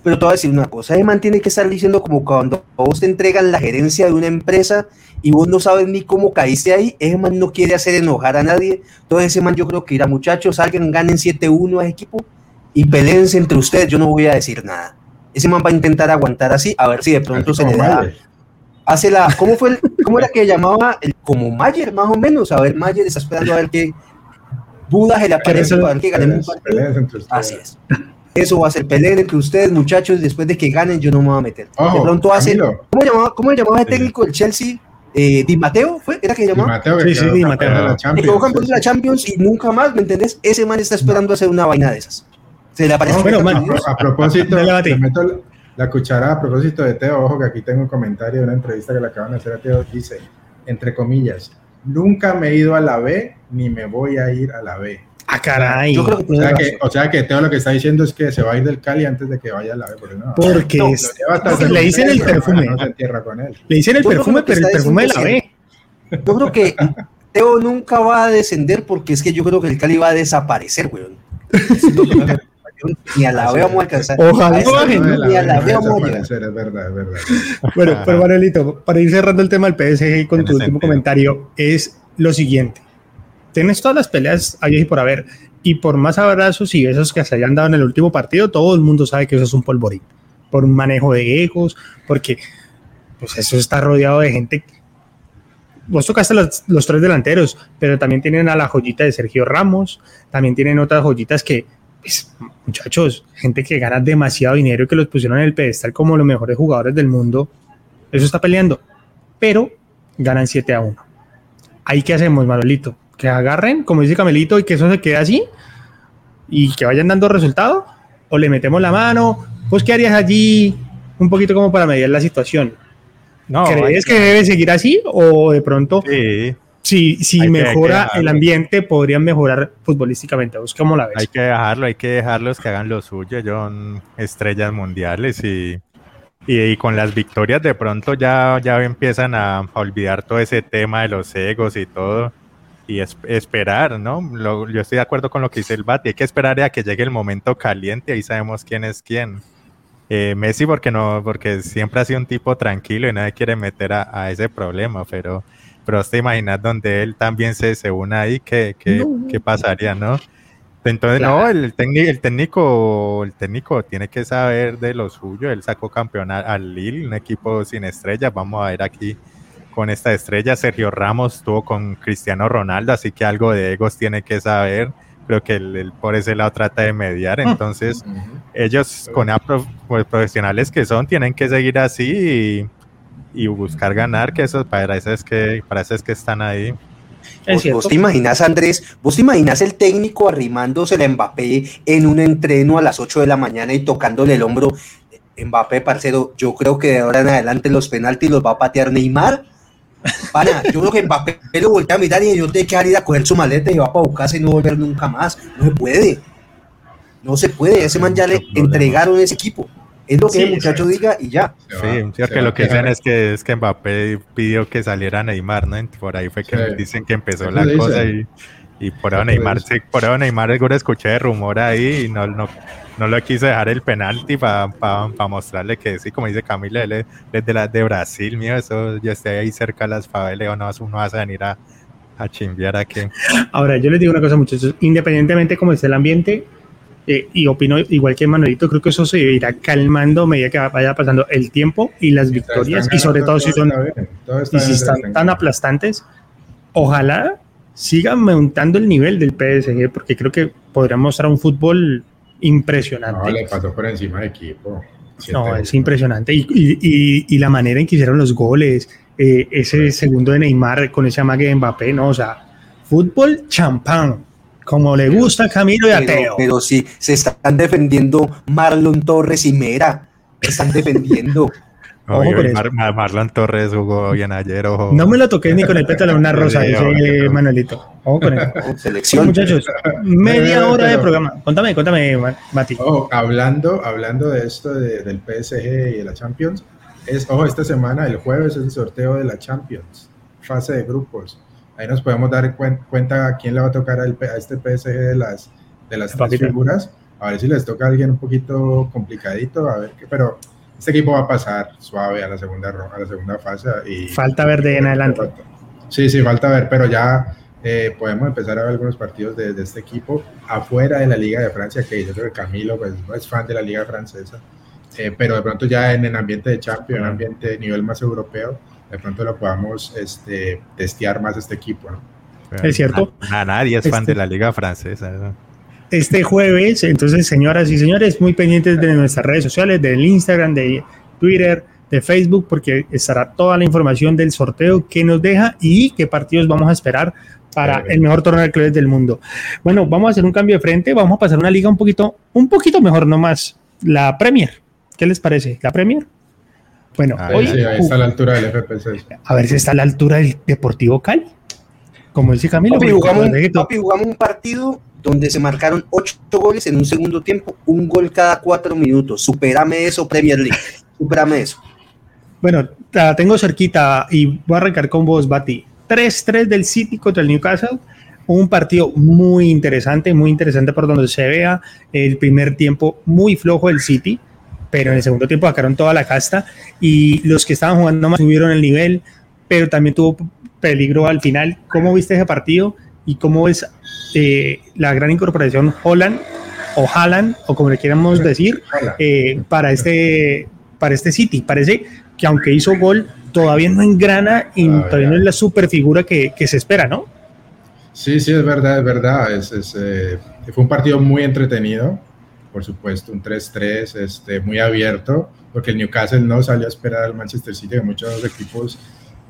pero te voy a decir una cosa, man tiene que estar diciendo como cuando vos te entregan la gerencia de una empresa y vos no sabes ni cómo caíste ahí, ese man no quiere hacer enojar a nadie, entonces ese man yo creo que irá muchachos, salgan, ganen 7-1 a ese equipo y peleense entre ustedes, yo no voy a decir nada. Ese man va a intentar aguantar así, a ver si de pronto se le da... Hace la, ¿cómo fue el, cómo era que llamaba? El, como Mayer, más o menos, a ver, Mayer está esperando a ver qué, Buda se le aparece para que ganen un partido. Así es. Eso va a ser pelea entre ustedes, muchachos. Después de que ganen, yo no me voy a meter. de pronto hacen. ¿Cómo llamaba, cómo llamaba el técnico del Chelsea? Eh, Di Mateo, ¿fue? ¿Era que llamaba? Di Mateo, sí, sí, Di Mateo. La Champions, la Champions y nunca más, ¿me entendés? Ese man está esperando hacer una vaina de esas. Se le aparece. bueno, man, a, propósito, le meto la cuchara a propósito de Teo. Ojo que aquí tengo un comentario de una entrevista que le acaban de hacer a Teo. Dice, entre comillas, nunca me he ido a la B ni me voy a ir a la B. Ah, caray. Yo creo que o, sea que, o sea que Teo lo que está diciendo es que se va a ir del Cali antes de que vaya a la B. Porque, no, porque no, le dicen el perfume. No se entierra con él. Le dicen el perfume, pero el perfume de la B. Yo creo que Teo nunca va a descender porque es que yo creo que el Cali va a desaparecer, weón. ni a la B vamos a alcanzar. Ojalá ni a la B vamos a Es verdad, es verdad. Bueno, pero Manuelito, para ir cerrando el tema del PSG con tu último comentario, es lo siguiente tienes todas las peleas ahí y por haber. Y por más abrazos y besos que se hayan dado en el último partido, todo el mundo sabe que eso es un polvorín. Por un manejo de egos, porque pues eso está rodeado de gente. Vos tocaste los, los tres delanteros, pero también tienen a la joyita de Sergio Ramos, también tienen otras joyitas que, pues, muchachos, gente que gana demasiado dinero y que los pusieron en el pedestal como los mejores jugadores del mundo, eso está peleando, pero ganan 7 a 1. ¿Ahí qué hacemos, Manolito? Que agarren, como dice Camelito, y que eso se quede así y que vayan dando resultado, o le metemos la mano, pues ¿qué harías allí un poquito como para medir la situación? No, ¿Crees que debe seguir así o de pronto si, si mejora el ambiente podrían mejorar futbolísticamente? ¿Vos cómo la ves? Hay que dejarlo, hay que dejarlos que hagan lo suyo, son estrellas mundiales y, y, con las victorias de pronto ya, ya empiezan a, a olvidar todo ese tema de los egos y todo y esperar, ¿no? yo estoy de acuerdo con lo que dice el Bati, hay que esperar a que llegue el momento caliente, ahí sabemos quién es quién. Eh, Messi porque no, porque siempre ha sido un tipo tranquilo y nadie quiere meter a, ese problema, pero, pero te imaginas donde él también se, se une ahí, ¿qué, qué, pasaría, no? Entonces, no, el, técnico, el técnico, el técnico tiene que saber de lo suyo, él sacó campeón al Lille, un equipo sin estrellas, vamos a ver aquí con esta estrella. Sergio Ramos estuvo con Cristiano Ronaldo, así que algo de egos tiene que saber. Creo que él, por ese lado trata de mediar. Entonces, ellos, con pues, profesionales que son, tienen que seguir así y, buscar ganar, que eso para eso es que, para eso es que están ahí. ¿Vos, te imaginas, Andrés? ¿Vos te imaginas el técnico arrimándose el Mbappé en un entreno a las 8 de la mañana y tocándole el hombro? Mbappé, parcero, yo creo que de ahora en adelante los penaltis los va a patear Neymar Pana, yo creo que Mbappé lo voltea a mirar y yo tengo que ir a coger su maleta y va para buscarse y no volver nunca más. No se puede. No se puede. ese man ya le entregaron ese equipo. Es lo que el muchacho diga y ya. Sí, que lo que dicen es que, es que Mbappé pidió que saliera Neymar, ¿no? Por ahí fue que dicen que empezó la cosa y, y por ahora Neymar, sí, por ahora Neymar seguro escuché de rumor ahí y no, no, no lo quiso dejar el penalti para mostrarle que sí, como dice Camila, él es de, la, de Brasil, mío, eso yo estoy ahí cerca de las favelas, no, uno vas a venir a, a chimbear aquí. Ahora, yo les digo una cosa, muchachos, independientemente cómo esté el ambiente, eh, y opino igual que Manuelito, creo que eso se irá calmando a medida que vaya pasando el tiempo y las victorias, y sobre todo si son y si están tan aplastantes, ojalá sigan aumentando el nivel del PSG, porque creo que podría mostrar un fútbol impresionante. No, le pasó por encima de equipo. No, es impresionante. Y, y, y, la manera en que hicieron los goles, eh, ese segundo de Neymar con ese amague de Mbappé, no, o sea, fútbol champán. Como le gusta a Camilo y a Teo. Pero sí, se están defendiendo Marlon Torres y Mera. Están defendiendo. Marlon Torres jugó bien ayer. No me lo toqué ni con el pétalo de una rosa, dice Manuelito. Ojo con Selección. muchachos, media hora de programa. Contame, contame, Mati. hablando, hablando de esto del PSG y de la Champions, es, ojo, esta semana, el jueves, es el sorteo de la Champions, fase de grupos. Ahí nos podemos dar cuenta a quién le va a tocar a, este PSG de las, de las tres figuras. A ver si les toca a alguien un poquito complicadito, a ver qué, pero este equipo va a pasar suave a la segunda, a la segunda fase. Y, falta ver de en adelante. Sí, sí, falta ver, pero ya eh, podemos empezar a ver algunos partidos de, este equipo afuera de la Liga de Francia, que yo creo que Camilo pues, no es fan de la Liga Francesa, eh, pero de pronto ya en el ambiente de Champions, en ambiente de nivel más europeo, de pronto lo podamos este, testear más este equipo. Es cierto. nadie es fan este de la Liga Francesa este jueves. Entonces, señoras y señores, muy pendientes de nuestras redes sociales, del Instagram, de Twitter, de Facebook, porque estará toda la información del sorteo que nos deja y qué partidos vamos a esperar para el mejor torneo de clubes del mundo. Bueno, vamos a hacer un cambio de frente, vamos a pasar una liga un poquito, un poquito mejor nomás, la Premier. ¿Qué les parece? ¿La Premier? Bueno, hoy, está a la altura del FP6. A ver si está a la altura del Deportivo Cali. Como dice Camilo. Papi, jugamos un partido donde se marcaron ocho goles en un segundo tiempo, un gol cada cuatro minutos. Superame eso, Premier League. Superame eso. Bueno, la tengo cerquita y voy a arrancar con vos, Bati. 3-3 del City contra el Newcastle. Un partido muy interesante, muy interesante por donde se vea. El primer tiempo muy flojo del City, pero en el segundo tiempo sacaron toda la casta y los que estaban jugando más subieron el nivel, pero también tuvo peligro al final. ¿Cómo viste ese partido? y cómo es eh, la gran incorporación Holland o Haaland o como le queramos decir eh, para este para este City. Parece que aunque hizo gol todavía no engrana y todavía no es la super figura que, que, se espera, ¿no? Sí, sí, es verdad, es verdad. Es, eh, fue un partido muy entretenido, por supuesto, un 3-3, este, muy abierto, porque el Newcastle no salió a esperar al Manchester City, que muchos equipos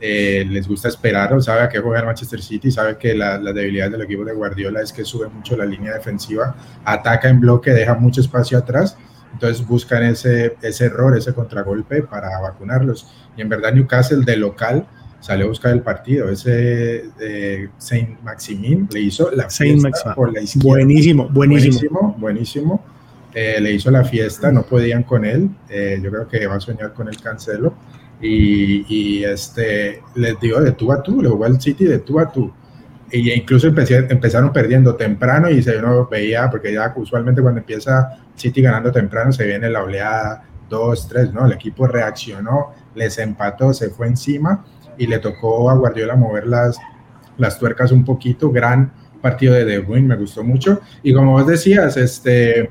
eh, les gusta esperar o sabe a qué juega el Manchester City, sabe que la, debilidad del equipo de Guardiola es que sube mucho la línea defensiva, ataca en bloque, deja mucho espacio atrás, entonces buscan ese, ese error, ese contragolpe para vacunarlos. Y en verdad Newcastle de local salió a buscar el partido, ese eh, Saint Maximin le hizo la fiesta por la izquierda. Buenísimo, buenísimo. Buenísimo, eh, le hizo la fiesta, no podían con él, yo creo que va a soñar con el Cancelo y, este, les digo de tú a tú, le jugó al City de tú a tú. Y incluso empezaron perdiendo temprano y se uno veía, porque ya usualmente cuando empieza City ganando temprano se viene la oleada 2, 3, ¿no? El equipo reaccionó, les empató, se fue encima y le tocó a Guardiola mover las, las tuercas un poquito. Gran partido de De Bruyne, me gustó mucho. Y como vos decías, este,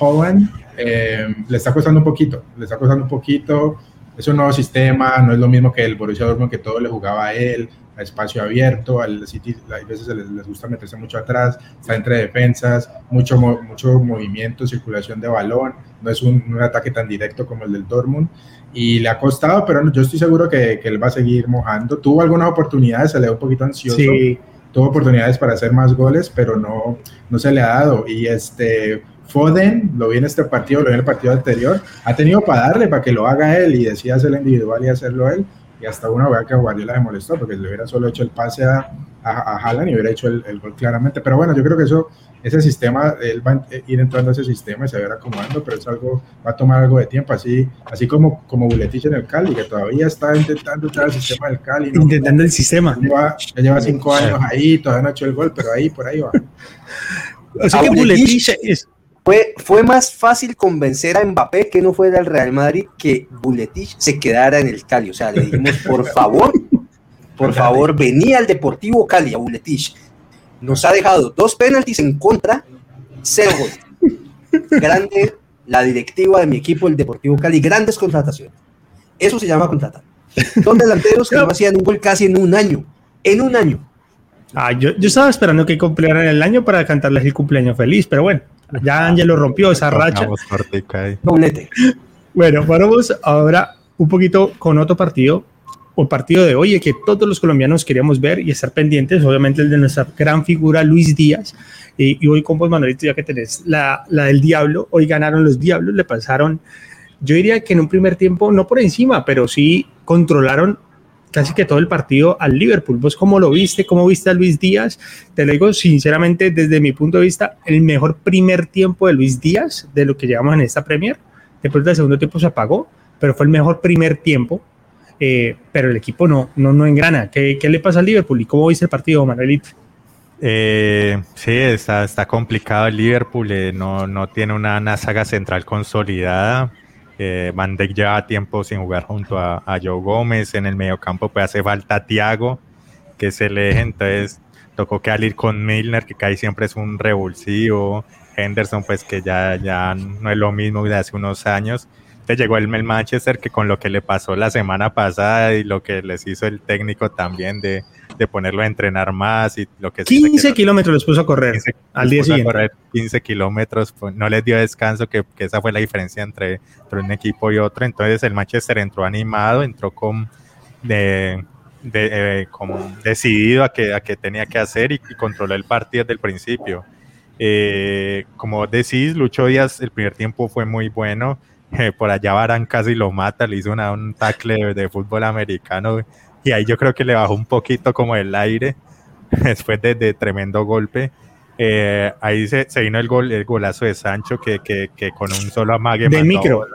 Holland eh, le está costando un poquito, le está costando un poquito es un nuevo sistema, no es lo mismo que el Borussia Dortmund que todo le jugaba a él, a espacio abierto, al City a veces les, les gusta meterse mucho atrás, está entre defensas, mucho, mucho movimiento, circulación de balón, no es un, un, ataque tan directo como el del Dortmund y le ha costado, pero yo estoy seguro que, que él va a seguir mojando. Tuvo algunas oportunidades, se le dio un poquito ansioso. Tuvo oportunidades para hacer más goles, pero no, no se le ha dado. Y este, Foden, lo vi en este partido, lo vi en el partido anterior, ha tenido para darle, para que lo haga él y decida hacerlo individual y hacerlo él. Y hasta una vez que a Guardiola le molestó, porque le hubiera solo hecho el pase a, a, Haaland y hubiera hecho el, gol claramente. Pero bueno, yo creo que eso, ese sistema, él va a ir entrando a ese sistema y se va a ir acomodando, pero es algo, va a tomar algo de tiempo, así, así como, como Buletich en el Cali, que todavía está intentando entrar al sistema del Cali. Intentando el sistema. Ya lleva, cinco años ahí, todavía no ha hecho el gol, pero ahí, por ahí va. O sea que Buletich es, fue, más fácil convencer a Mbappé que no fuera al Real Madrid que Buletich se quedara en el Cali. O sea, le dijimos, por favor, por favor, venía al Deportivo Cali a Buletich. Nos ha dejado dos penaltis en contra, cero gol. Grande la directiva de mi equipo, el Deportivo Cali, grandes contrataciones. Eso se llama contratar. Son delanteros que no hacían un gol casi en un año. En un año. Ah, yo, yo estaba esperando que cumplieran el año para cantarles el cumpleaños feliz, pero bueno. Ya Ángel lo rompió esa racha. Bueno, vamos ahora un poquito con otro partido. o partido de hoy que todos los colombianos queríamos ver y estar pendientes, obviamente el de nuestra gran figura Luis Díaz. y hoy con vos, Manuelito, ya que tenés la, la del Diablo, hoy ganaron los Diablos, le pasaron, yo diría que en un primer tiempo, no por encima, pero sí controlaron casi que todo el partido al Liverpool. ¿Vos cómo lo viste? ¿Cómo viste a Luis Díaz? Te lo digo sinceramente, desde mi punto de vista, el mejor primer tiempo de Luis Díaz de lo que llevamos en esta Premier. Después del segundo tiempo se apagó, pero fue el mejor primer tiempo. Eh, pero el equipo no, no, no engrana. ¿Qué, ¿Qué, le pasa al Liverpool y cómo viste el partido, Manuelito? Eh, sí, está, complicado el Liverpool, eh, no, no tiene una, una saga central consolidada. Eh, Van Dijk lleva tiempo sin jugar junto a, Joe Gómez. En el mediocampo pues hace falta Thiago, que se le eje. Entonces tocó que al ir con Milner, que casi siempre es un revulsivo. Henderson, pues que ya, ya no es lo mismo de hace unos años. Entonces llegó el, Manchester, que con lo que le pasó la semana pasada y lo que les hizo el técnico también de, de ponerlo a entrenar más y lo que 15 kilómetros les puso a correr al día siguiente. correr 15 kilómetros, pues, no les dio descanso, que, que, esa fue la diferencia entre, entre, un equipo y otro. Entonces el Manchester entró animado, entró con, de, de, eh, decidido a que, a que tenía que hacer y, controló el partido desde el principio. Eh, como decís, Lucho Díaz, el primer tiempo fue muy bueno. Eh, por allá Barán casi lo mata, le hizo una, un tackle de fútbol americano y ahí yo creo que le bajó un poquito como el aire después de, tremendo golpe. Eh, ahí se, vino el, gol, el golazo de Sancho que, que, que con un solo amague. De micro.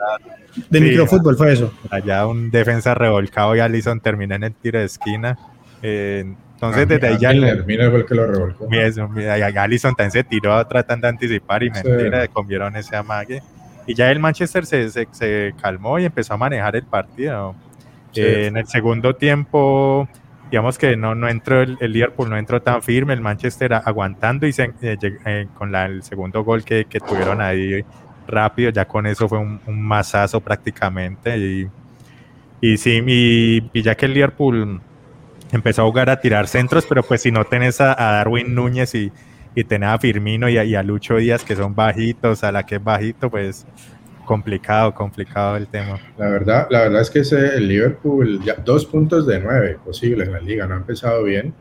De microfútbol fue eso. Allá un defensa revolcado y Allison termina en el tiro de esquina. Eh, entonces, desde ahí ya. Miller, fue el que lo revolcó. Allison también se tiró tratando de anticipar y mentira, sí. comieron ese amague. Y ya el Manchester se, se, se, calmó y empezó a manejar el partido. Eh, en el segundo tiempo, digamos que no, no entró el, Liverpool, no entró tan firme, el Manchester aguantando y se, eh, eh, con el segundo gol que, que, tuvieron ahí rápido, ya con eso fue un, un masazo prácticamente. Y, y sí, y, ya que el Liverpool empezó a jugar a tirar centros, pero pues si no tenés a, Darwin Núñez y, y tenés a Firmino y a, y a, Lucho Díaz que son bajitos, a la que es bajito, pues complicado, complicado el tema. La verdad, la verdad es que ese, el Liverpool, ya dos puntos de nueve posibles en la liga, no ha empezado bien.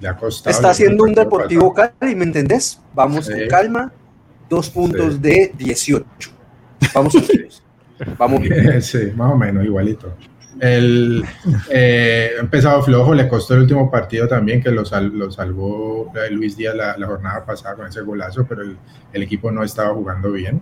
Le ha costado. Está haciendo un Deportivo Cali, ¿me entendés? Vamos con calma, dos puntos de 18. Vamos Vamos bien. Sí, más o menos, igualito. El, eh, ha empezado flojo, le costó el último partido también, que lo, lo salvó Luis Díaz la, la, jornada pasada con ese golazo, pero el, el equipo no estaba jugando bien.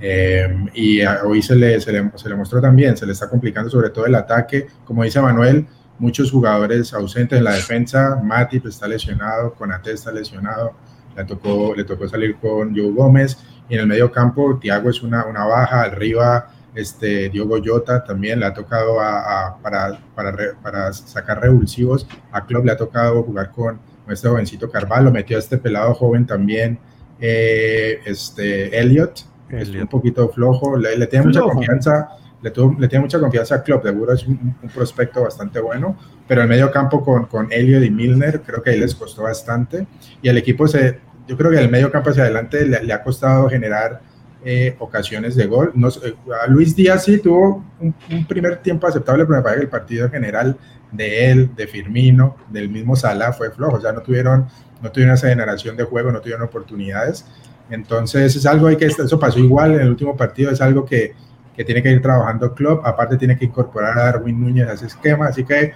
Em, y hoy se le, se le, mostró también, se le está complicando sobre todo el ataque. Como dice Manuel, muchos jugadores ausentes en la defensa. Matip está lesionado, Conate está lesionado. Le tocó, le tocó salir con Joe Gómez. Y en el medio campo, Thiago es una, una baja. Arriba, este, Diogo Jota también le ha tocado a, para, para, para, sacar revulsivos. A Klopp le ha tocado jugar con, este jovencito Carvalho. Metió a este pelado joven también, eh, este, Elliot un poquito flojo, le, tiene mucha confianza, le, le, tiene mucha confianza a Klopp, seguro es un, prospecto bastante bueno, pero el medio campo con, con Elliot y Milner creo que ahí les costó bastante. Y el equipo se, yo creo que el medio campo hacia adelante le, ha costado generar eh, ocasiones de gol. No, a Luis Díaz sí tuvo un, primer tiempo aceptable, pero me parece que el partido en general de él, de Firmino, del mismo Salah fue flojo, o sea, no tuvieron, no tuvieron esa generación de juego, no tuvieron oportunidades. Entonces es algo que eso pasó igual en el último partido, es algo que, que tiene que ir trabajando Club, aparte tiene que incorporar a Darwin Núñez a ese esquema, así que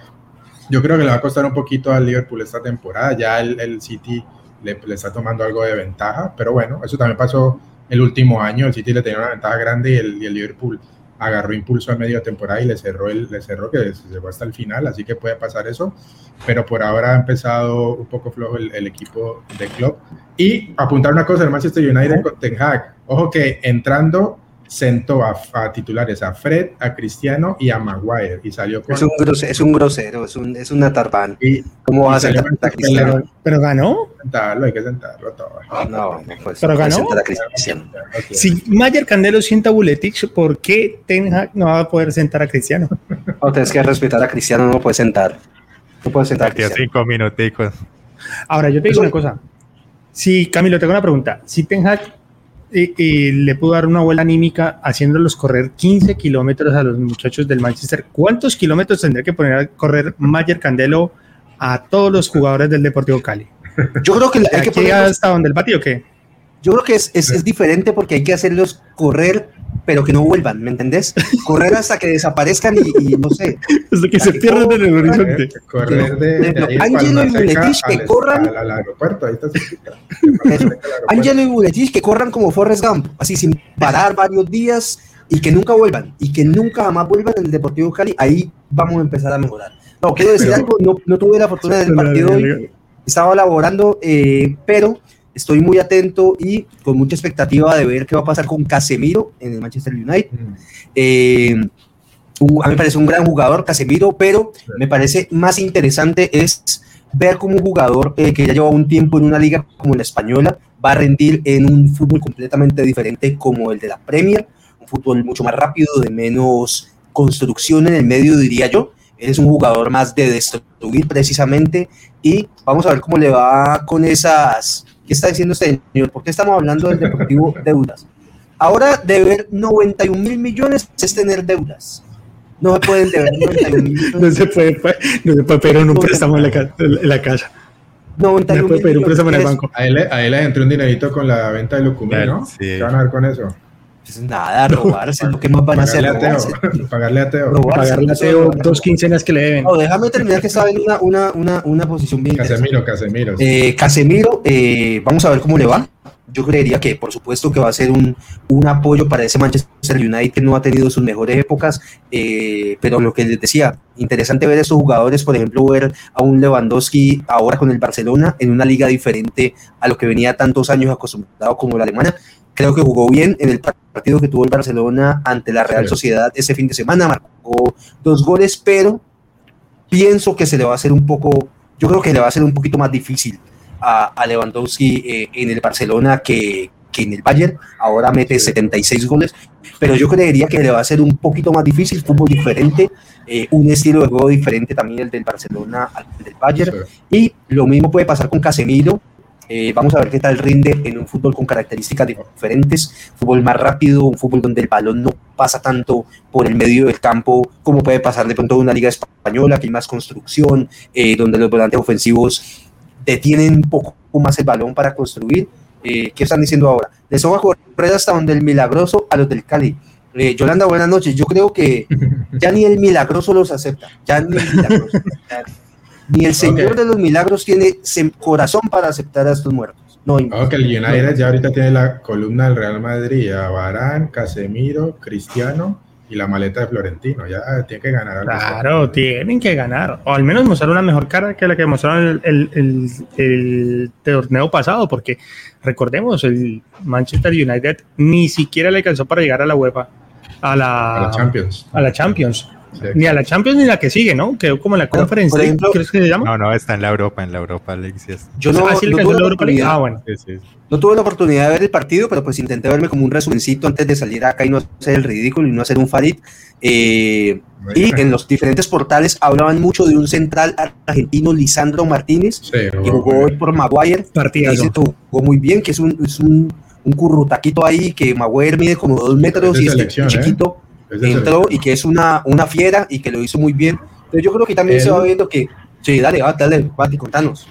yo creo que le va a costar un poquito al Liverpool esta temporada, ya el, City le, está tomando algo de ventaja, pero bueno, eso también pasó el último año, el City le tenía una ventaja grande y y el Liverpool agarró impulso a medio temporada y le cerró, el, le cerró que se llegó hasta el final, así que puede pasar eso, pero por ahora ha empezado un poco flojo el, el equipo de club. Y apuntar una cosa, el Manchester United con Ten Hag, ojo que entrando sentó a, a, titulares a Fred, a Cristiano y a Maguire y salió con... Es un grosero, es un, grosero, es, un, es una tarpán. Y, ¿Cómo va a sentar a Cristiano? Pero, ganó. Sentarlo, hay que sentarlo todo. No, pues, pero ganó. Si Mayer Candelo sienta Buletich, ¿por qué Ten Hag no va a poder sentar a Cristiano? No, tienes que respetar a Cristiano, no puede sentar. No puede sentar a Cristiano. cinco minuticos. Ahora, yo te digo una cosa. Si, Camilo, tengo una pregunta. Si Ten Hag y, le pudo dar una buena anímica haciéndolos correr 15 kilómetros a los muchachos del Manchester. ¿Cuántos kilómetros tendría que poner a correr Mayer Candelo a todos los jugadores del Deportivo Cali? Yo creo que hay que poner hasta donde el patio, ¿qué? Yo creo que es, es, es, diferente porque hay que hacerlos correr pero que no vuelvan, ¿me entendés? Correr hasta que desaparezcan y, no sé. Hasta que se pierdan en el horizonte. Correr de, de Ángelo y Buletich que corran. Al, aeropuerto, ahí está. Ángelo y Buletich que corran como Forrest Gump, así sin parar varios días y que nunca vuelvan, y que nunca jamás vuelvan en el Deportivo Cali, ahí vamos a empezar a mejorar. No, quiero decir algo, no, no, tuve la fortuna del partido hoy, estaba laborando, eh, pero estoy muy atento y con mucha expectativa de ver qué va a pasar con Casemiro en el Manchester United. Eh, a mí me parece un gran jugador, Casemiro, pero me parece más interesante es ver cómo un jugador eh, que ya lleva un tiempo en una liga como la española va a rendir en un fútbol completamente diferente como el de la Premier, un fútbol mucho más rápido, de menos construcción en el medio, diría yo. es un jugador más de destruir precisamente y vamos a ver cómo le va con esas ¿Qué está diciendo este señor? ¿Por qué estamos hablando del Deportivo Deudas? Ahora, deber 91 mil millones es tener deudas. No se pueden deber 91 mil millones. No se puede, no se puede pedir un préstamo en la, en la casa. 91 no puede pedir un préstamo en el banco. A él, a él le entró un dinerito con la venta de Lucumí, ¿no? Sí. ¿Qué van a ver con eso? Pues nada, robarse, lo que más van a hacer. pagarle a Teo. pagarle a Teo dos quincenas que le deben. No, déjame terminar que estaba en una, una, una, una posición bien. Casemiro, Casemiro. Eh, Casemiro, eh, vamos a ver cómo le va. Yo creería que, por supuesto, que va a ser un, un apoyo para ese Manchester United que no ha tenido sus mejores épocas, eh, pero lo que les decía, interesante ver a esos jugadores, por ejemplo, ver a un Lewandowski ahora con el Barcelona en una liga diferente a lo que venía tantos años acostumbrado como la alemana. Creo que jugó bien en el partido que tuvo el Barcelona ante la Real Sociedad ese fin de semana, marcó dos goles, pero pienso que se le va a hacer un poco, yo creo que le va a ser un poquito más difícil a, Lewandowski eh, en el Barcelona que, que en el Bayern, ahora mete 76 goles, pero yo creería que le va a ser un poquito más difícil, fútbol diferente, eh, un estilo de juego diferente también el del Barcelona al del Bayern, y lo mismo puede pasar con Casemiro, eh, vamos a ver qué tal rinde en un fútbol con características diferentes, fútbol más rápido, un fútbol donde el balón no pasa tanto por el medio del campo como puede pasar de pronto una liga española, que hay más construcción, eh, donde los volantes ofensivos detienen un poco más el balón para construir. Eh, ¿Qué están diciendo ahora? Les van a correr hasta donde el milagroso a los del Cali. Yolanda, buenas noches. Yo creo que ya ni el milagroso los acepta. Ya ni el milagroso. Ni el Señor de los Milagros tiene corazón para aceptar a estos muertos. No, que el United ya ahorita tiene la columna del Real Madrid, a Barán, Casemiro, Cristiano y la maleta de Florentino. Ya tiene que ganar. Claro, tienen que ganar. O al menos mostrar una mejor cara que la que mostraron el, el, el, torneo pasado, porque recordemos, el Manchester United ni siquiera le alcanzó para llegar a la UEFA. A la, a la Champions. A la Champions. Ni a la Champions ni la que sigue, ¿no? Quedó como en la conferencia. ¿crees que se llama? No, no, está en la Europa, en la Europa League. Yo no, ah, no, tuve la oportunidad, ah, bueno. no tuve la oportunidad de ver el partido, pero pues intenté verme como un resumencito antes de salir acá y no hacer el ridículo y no hacer un farid. Eh, y en los diferentes portales hablaban mucho de un central argentino, Lisandro Martínez, que jugó por Maguire. Partidazo. Jugó muy bien, que es un, es un, un currutaquito ahí, que Maguire mide como dos metros y es ¿eh? chiquito entró y que es una, una fiera y que lo hizo muy bien. Pero yo creo que también se va viendo que, sí, dale, va, dale, Pati, contanos.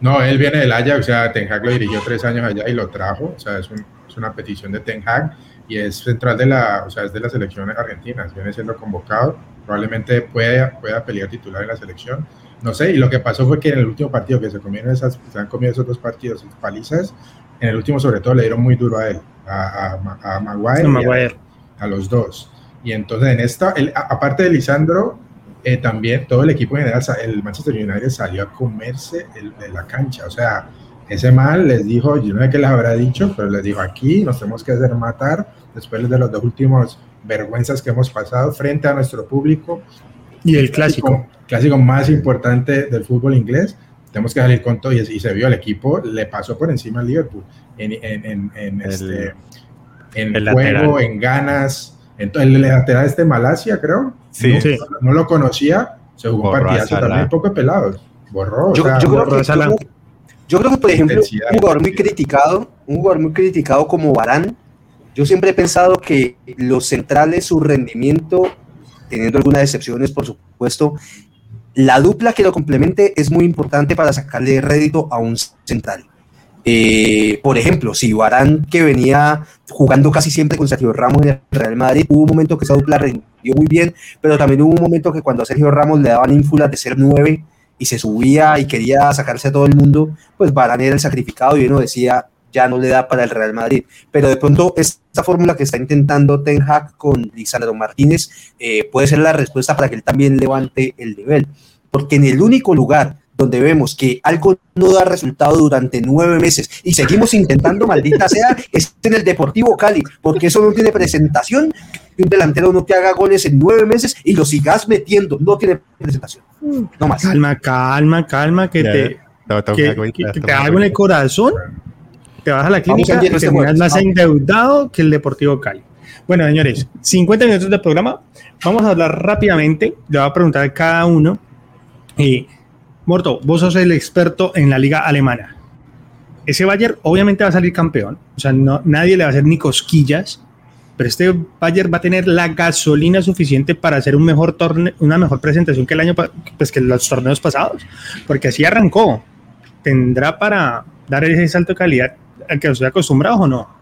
No, él viene del Ajax, o sea, Ten Hag lo dirigió tres años allá y lo trajo, o sea, es, un, es una petición de Ten Hag y es central de la, o sea, es de las selecciones argentinas, viene siendo convocado, probablemente pueda, pueda pelear titular en la selección, no sé, y lo que pasó fue que en el último partido que se comieron esas, se han comido esos dos partidos palizas, en el último sobre todo le dieron muy duro a él, a, a, a Maguire, a, los dos. Y entonces en esta, aparte de Lisandro, eh, también todo el equipo en general, el Manchester United salió a comerse el, la cancha. O sea, ese mal les dijo, yo no sé qué les habrá dicho, pero les dijo aquí nos tenemos que hacer matar después de los dos últimos vergüenzas que hemos pasado frente a nuestro público. Y el clásico. Clásico más importante del fútbol inglés. Tenemos que salir con todo y, se vio el equipo, le pasó por encima al Liverpool en, en, en, en este, en juego, en ganas entonces, el lateral este Malasia, creo. Sí. No, sí. no lo conocía. Se jugó partidazo también, poco pelado. Borró. Yo, yo creo que Yo creo que, por ejemplo, un jugador muy criticado, un jugador muy criticado como Barán, yo siempre he pensado que los centrales, su rendimiento, teniendo algunas excepciones, por supuesto, la dupla que lo complemente es muy importante para sacarle rédito a un central. Eh, por ejemplo, si Barán, que venía jugando casi siempre con Sergio Ramos en el Real Madrid, hubo un momento que esa dupla rindió muy bien, pero también hubo un momento que cuando a Sergio Ramos le daban ínfulas de ser nueve y se subía y quería sacarse a todo el mundo, pues Barán era el sacrificado y uno decía, ya no le da para el Real Madrid. Pero de pronto esta fórmula que está intentando Ten Hag con Lisandro Martínez eh, puede ser la respuesta para que él también levante el nivel. Porque en el único lugar donde vemos que algo no da resultado durante nueve meses y seguimos intentando, maldita sea, es en el Deportivo Cali, porque eso no tiene presentación, que un delantero no te haga goles en nueve meses y lo sigas metiendo, no tiene presentación. No más. Calma, calma, calma, que te, que, te hago en el corazón, te vas a la clínica y terminas más endeudado que el Deportivo Cali. Bueno, señores, 50 minutos de programa. Vamos a hablar rápidamente. Le voy a preguntar a cada uno. Eh, Morto, vos sos el experto en la liga alemana. Ese Bayern obviamente va a salir campeón, o sea, nadie le va a hacer ni cosquillas, pero este Bayern va a tener la gasolina suficiente para hacer un mejor torneo, una mejor presentación que el año pues que los torneos pasados, porque así arrancó. ¿Tendrá para dar ese salto de calidad al que estoy acostumbrado o no?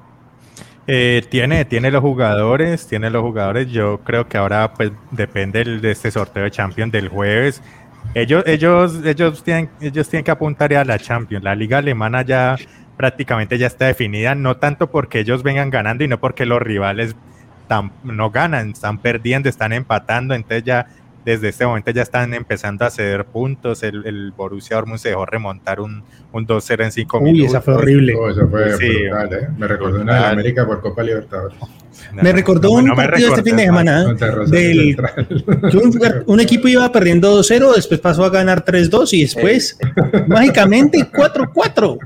Eh, tiene, tiene los jugadores, tiene los jugadores. Yo creo que ahora pues depende de este sorteo de Champions del jueves ellos, ellos, ellos, tienen, ellos tienen que apuntar a la Champions. La liga alemana ya prácticamente ya está definida, no tanto porque ellos vengan ganando y no porque los rivales no ganan, están perdiendo, están empatando, entonces ya desde este momento ya están empezando a ceder puntos. El, el Borussia Dortmund se dejó remontar un, un 2-0 en 5 minutos. Uy, esa fue horrible. Oh, eso fue brutal, ¿eh? Me recordó una de América por Copa Libertadores. me recordó un partido este fin de semana del, un, equipo iba perdiendo 2-0, después pasó a ganar 3-2 y después mágicamente 4-4.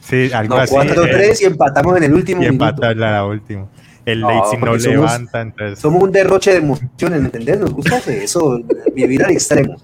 Sí, algo así. 4-3 y empatamos en el último y empatamos en la última. El Leipzig no, levanta, entonces... Somos un derroche de emociones, ¿me entendés? Nos gusta eso, vivir al extremo.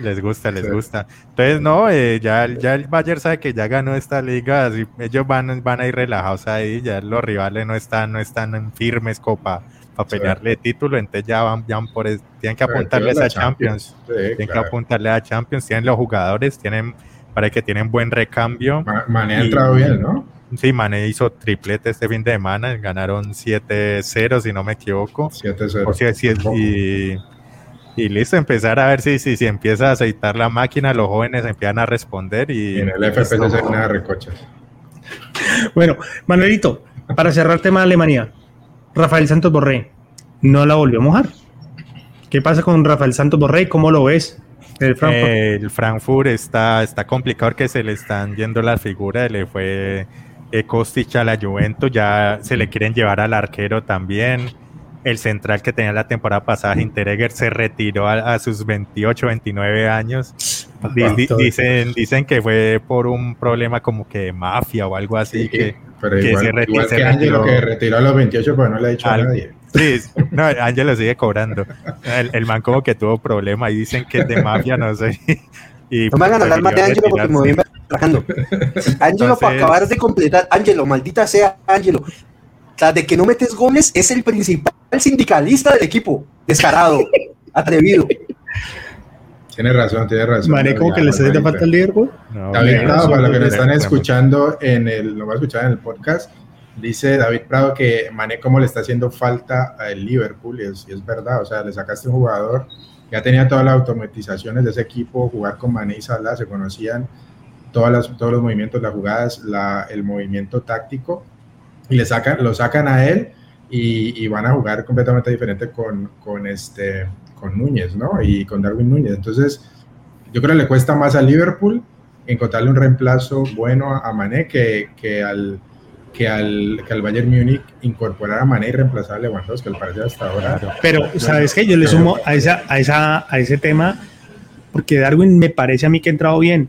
Les gusta, les gusta. Entonces, no, eh, ya, ya el Bayern sabe que ya ganó esta liga, así, ellos van, van a ir relajados ahí, ya los rivales no están, no están en firmes copa para pelearle título, entonces ya van, ya por tienen que apuntarles a Champions, tienen que apuntarle a Champions, tienen los jugadores, tienen, parece que tienen buen recambio. Mané ha entrado bien, ¿no? Sí, Mané hizo triplete este fin de semana, ganaron 7-0 si no me equivoco. 7-0. y y listo, empezar a ver si, si, si empieza a aceitar la máquina, los jóvenes empiezan a responder y... en el FPC se nada recochas. Bueno, Manuelito, para cerrar tema de Alemania, Rafael Santos Borré no la volvió a mojar. ¿Qué pasa con Rafael Santos Borré? ¿Cómo lo ves? El Frankfurt, el Frankfurt está, está complicado que se le están yendo la figura, le fue Kostic a la Juventus, ya se le quieren llevar al arquero también el central que tenía la temporada pasada, Hinteregger, se retiró a, sus 28, 29 años. dicen, dicen que fue por un problema como que de mafia o algo así. que, pero igual, se retiró, igual que Ángelo que retiró a los 28, pues no le ha dicho a nadie. Sí, no, Ángelo sigue cobrando. El, man como que tuvo problema y dicen que es de mafia, no sé. Y no me hagan hablar más de Ángelo porque me voy trabajando. Ángelo, para acabar de completar, Ángelo, maldita sea Ángelo, sea, de que no metes goles es el principal sindicalista del equipo. Descarado, atrevido. Tiene razón, tiene razón. Vale, como que le hace falta el Liverpool. David Prado, para los que nos están escuchando en el, lo va a escuchar en el podcast, dice David Prado que Mané como le está haciendo falta al Liverpool, y es, es verdad, o sea, le sacaste un jugador, ya tenía todas las automatizaciones de ese equipo, jugar con Mané y Salah, se conocían todas las, todos los movimientos, las jugadas, el movimiento táctico, y le sacan, lo sacan a él y, van a jugar completamente diferente con, con, este, con Núñez, ¿no? Y con Darwin Núñez. Entonces, yo creo que le cuesta más a Liverpool encontrarle un reemplazo bueno a, Mané que, que, al, que, al, que al Bayern Múnich incorporar a Mané y reemplazar a Lewandowski, que parece hasta ahora. Pero, ¿sabes qué? Yo le sumo a, esa, a, esa, a ese tema, porque Darwin me parece a mí que ha entrado bien.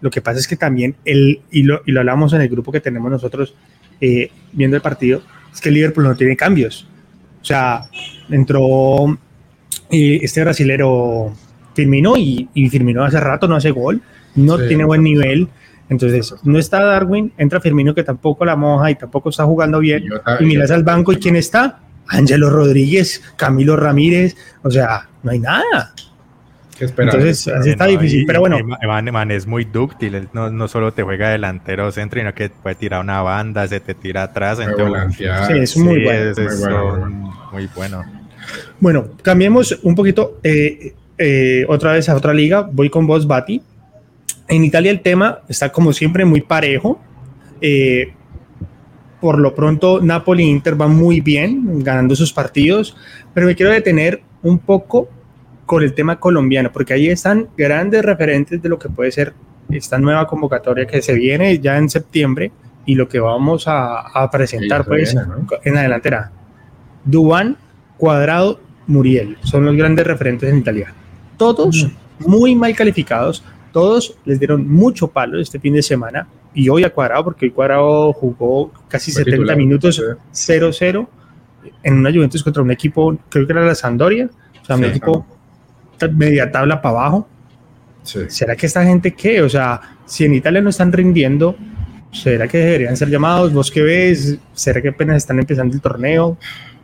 Lo que pasa es que también él, y lo, y lo hablamos en el grupo que tenemos nosotros, eh, viendo el partido, es que el Liverpool no tiene cambios. O sea, entró eh, este brasilero Firmino y, y, Firmino hace rato no hace gol, no tiene buen nivel. Entonces, no está Darwin, entra Firmino que tampoco la moja y tampoco está jugando bien. Y, miras al banco y ¿quién está? Ángelo Rodríguez, Camilo Ramírez, o sea, no hay nada. Entonces, así está difícil, pero bueno. Man, es muy dúctil, no, no, solo te juega delantero centro, sino que puede tirar una banda, se te tira atrás. sí, es muy, bueno, muy bueno. Bueno, cambiemos un poquito eh, eh, otra vez a otra liga. Voy con vos, Bati. En Italia el tema está como siempre muy parejo. Eh, por lo pronto Napoli e Inter van muy bien ganando sus partidos, pero me quiero detener un poco con el tema colombiano, porque ahí están grandes referentes de lo que puede ser esta nueva convocatoria que se viene ya en septiembre y lo que vamos a, presentar pues en la delantera. Dubán, Cuadrado, Muriel son los grandes referentes en Italia. Todos muy mal calificados, todos les dieron mucho palo este fin de semana y hoy a Cuadrado, porque hoy Cuadrado jugó casi 70 minutos 0-0 en una Juventus contra un equipo, creo que era la Sandoria, o sea, un equipo media tabla para abajo. ¿Será que esta gente qué? O sea, si en Italia no están rindiendo, ¿será que deberían ser llamados? ¿Vos qué ves? ¿Será que apenas están empezando el torneo?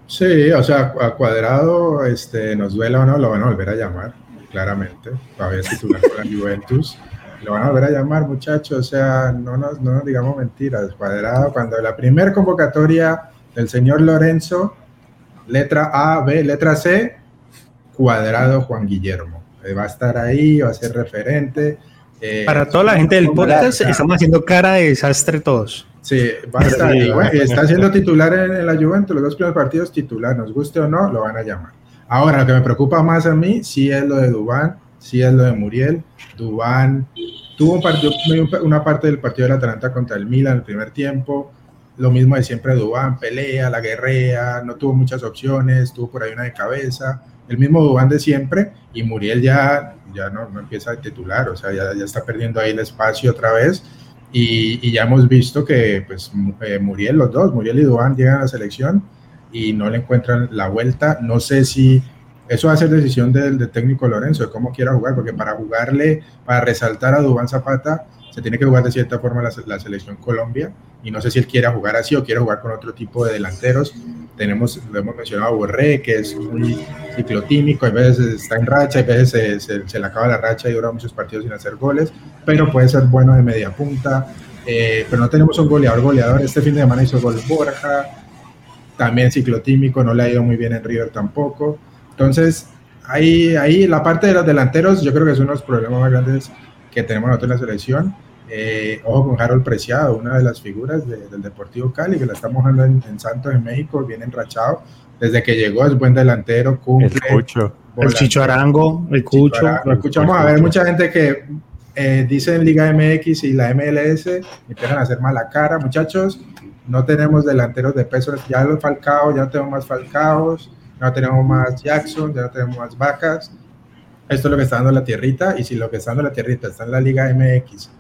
Sí, o sea, a Cuadrado, este, nos duela o no, lo van a volver a llamar claramente, todavía titular con la Juventus. Lo van a volver a llamar, muchachos, o sea, no nos, no nos digamos mentiras. Cuadrado, cuando la primera convocatoria del señor Lorenzo, letra A, B, letra C, Cuadrado Juan Guillermo. Eh, va a estar ahí, va a ser referente. Eh, Para toda la gente del podcast, estamos haciendo cara de desastre todos. Sí, va a estar ahí. está siendo titular en, en, la Juventus, los dos primeros partidos titular, nos guste o no, lo van a llamar. Ahora, lo que me preocupa más a mí sí es lo de Dubán, sí es lo de Muriel. Dubán tuvo una parte del partido del Atalanta contra el Milan en el primer tiempo. Lo mismo de siempre Dubán, pelea, la guerrea, no tuvo muchas opciones, tuvo por ahí una de cabeza. El mismo Dubán de siempre y Muriel ya, ya no, no empieza a titular, o sea, ya, ya está perdiendo ahí el espacio otra vez. Y, y ya hemos visto que pues, eh, Muriel, los dos, Muriel y Dubán llegan a la selección y no le encuentran la vuelta. No sé si eso va a ser decisión del, técnico Lorenzo, de cómo quiera jugar, porque para jugarle, para resaltar a Dubán Zapata, se tiene que jugar de cierta forma la, selección Colombia, y no sé si él quiera jugar así o quiere jugar con otro tipo de delanteros. Tenemos, lo hemos mencionado a Borré, que es muy ciclotímico, a veces está en racha, a veces se, le acaba la racha y dura muchos partidos sin hacer goles, pero puede ser bueno de media punta. Eh, pero no tenemos un goleador goleador. Este fin de semana hizo gol Borja, también ciclotímico, no le ha ido muy bien en River tampoco. Entonces, ahí, ahí la parte de los delanteros, yo creo que es uno de los problemas más grandes que tenemos nosotros en la selección. Eh, ojo con Harold Preciado, una de las figuras del Deportivo Cali, que la estamos jugando en, Santos, en México, bien enrachado. Desde que llegó es buen delantero, cumple. El Cucho. El Chicho Arango, el Cucho. Lo escuchamos a ver mucha gente que eh, dice en Liga MX y la MLS, empiezan a hacer mala cara, muchachos no tenemos delanteros de peso, ya los Falcao, ya no tenemos más Falcaos, no tenemos más Jackson, ya no tenemos más vacas. Esto es lo que está dando la tierrita, y si lo que está dando la tierrita está en la Liga MX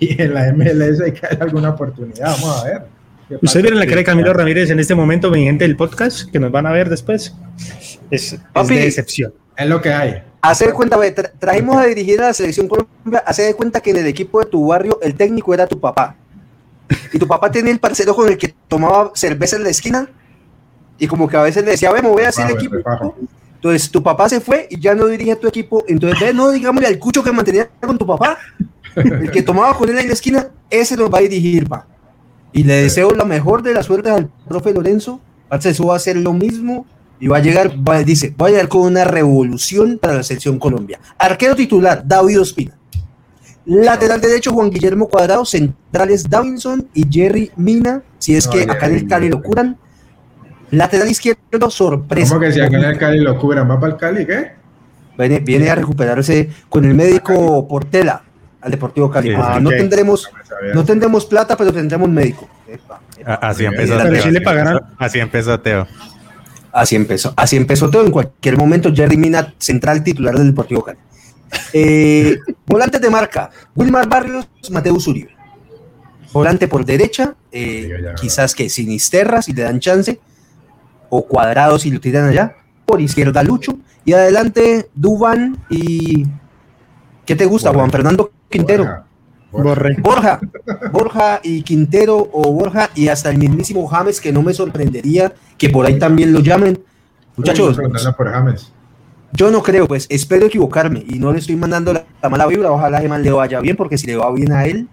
y en la MLS hay que hay alguna oportunidad, vamos a ver. Ustedes vieron la cara de Camilo Ramírez en este momento, mi gente del podcast, que nos van a ver después. Es, es de excepción. Es lo que hay. Hacer cuenta, trajimos a dirigir a la selección Colombia, hacer de cuenta que en el equipo de tu barrio el técnico era tu papá y tu papá tenía el parcero con el que tomaba cerveza en la esquina y como que a veces le decía, ve, me voy a hacer equipo. Entonces tu papá se fue y ya no dirige a tu equipo. Entonces, ve, no digámosle al cucho que mantenía con tu papá, el que tomaba con él en la esquina, ese nos va a dirigir, pa. Y le deseo la mejor de las suertes al profe Lorenzo. Eso va a hacer lo mismo y va a llegar, dice, va a llegar con una revolución para la selección Colombia. Arquero titular, David Ospina. Lateral derecho, Juan Guillermo Cuadrado. Centrales, Davinson y Jerry Mina. Si es que acá en el Cali lo curan. Lateral izquierdo, sorpresa. ¿Cómo que si acá en el Cali lo curan? ¿Va para el Cali qué? Viene, viene a recuperarse con el médico Portela al Deportivo Cali. no tendremos, no tendremos plata, pero tendremos médico. así empezó Teo. Así empezó Teo. Así empezó. Así empezó Teo. En cualquier momento, Jerry Mina, central titular del Deportivo Cali. Eh, volantes de marca, Wilmar Barrios, Mateus Uribe. Volante por derecha, eh, quizás que Sinisterra si le dan chance, o Cuadrado si lo tiran allá. Por izquierda Lucho, y adelante Duban y... ¿Qué te gusta, Juan Fernando Quintero? Borja, Borja y Quintero o Borja y hasta el mismísimo James, que no me sorprendería que por ahí también lo llamen. Muchachos, yo no creo, pues espero equivocarme y no le estoy mandando la, mala vibra. Ojalá Gemán le vaya bien, porque si le va bien a él,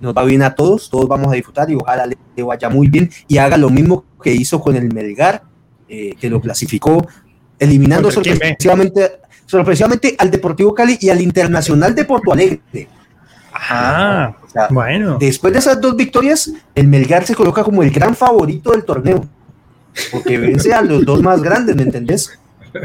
nos va bien a todos, todos vamos a disfrutar y ojalá le, vaya muy bien y haga lo mismo que hizo con el Melgar, eh, que lo clasificó eliminando sorpresivamente, sorpresivamente al Deportivo Cali y al Internacional de Porto Alegre. Ajá, bueno. Después de esas dos victorias, el Melgar se coloca como el gran favorito del torneo, porque vence a los dos más grandes, ¿me entendés?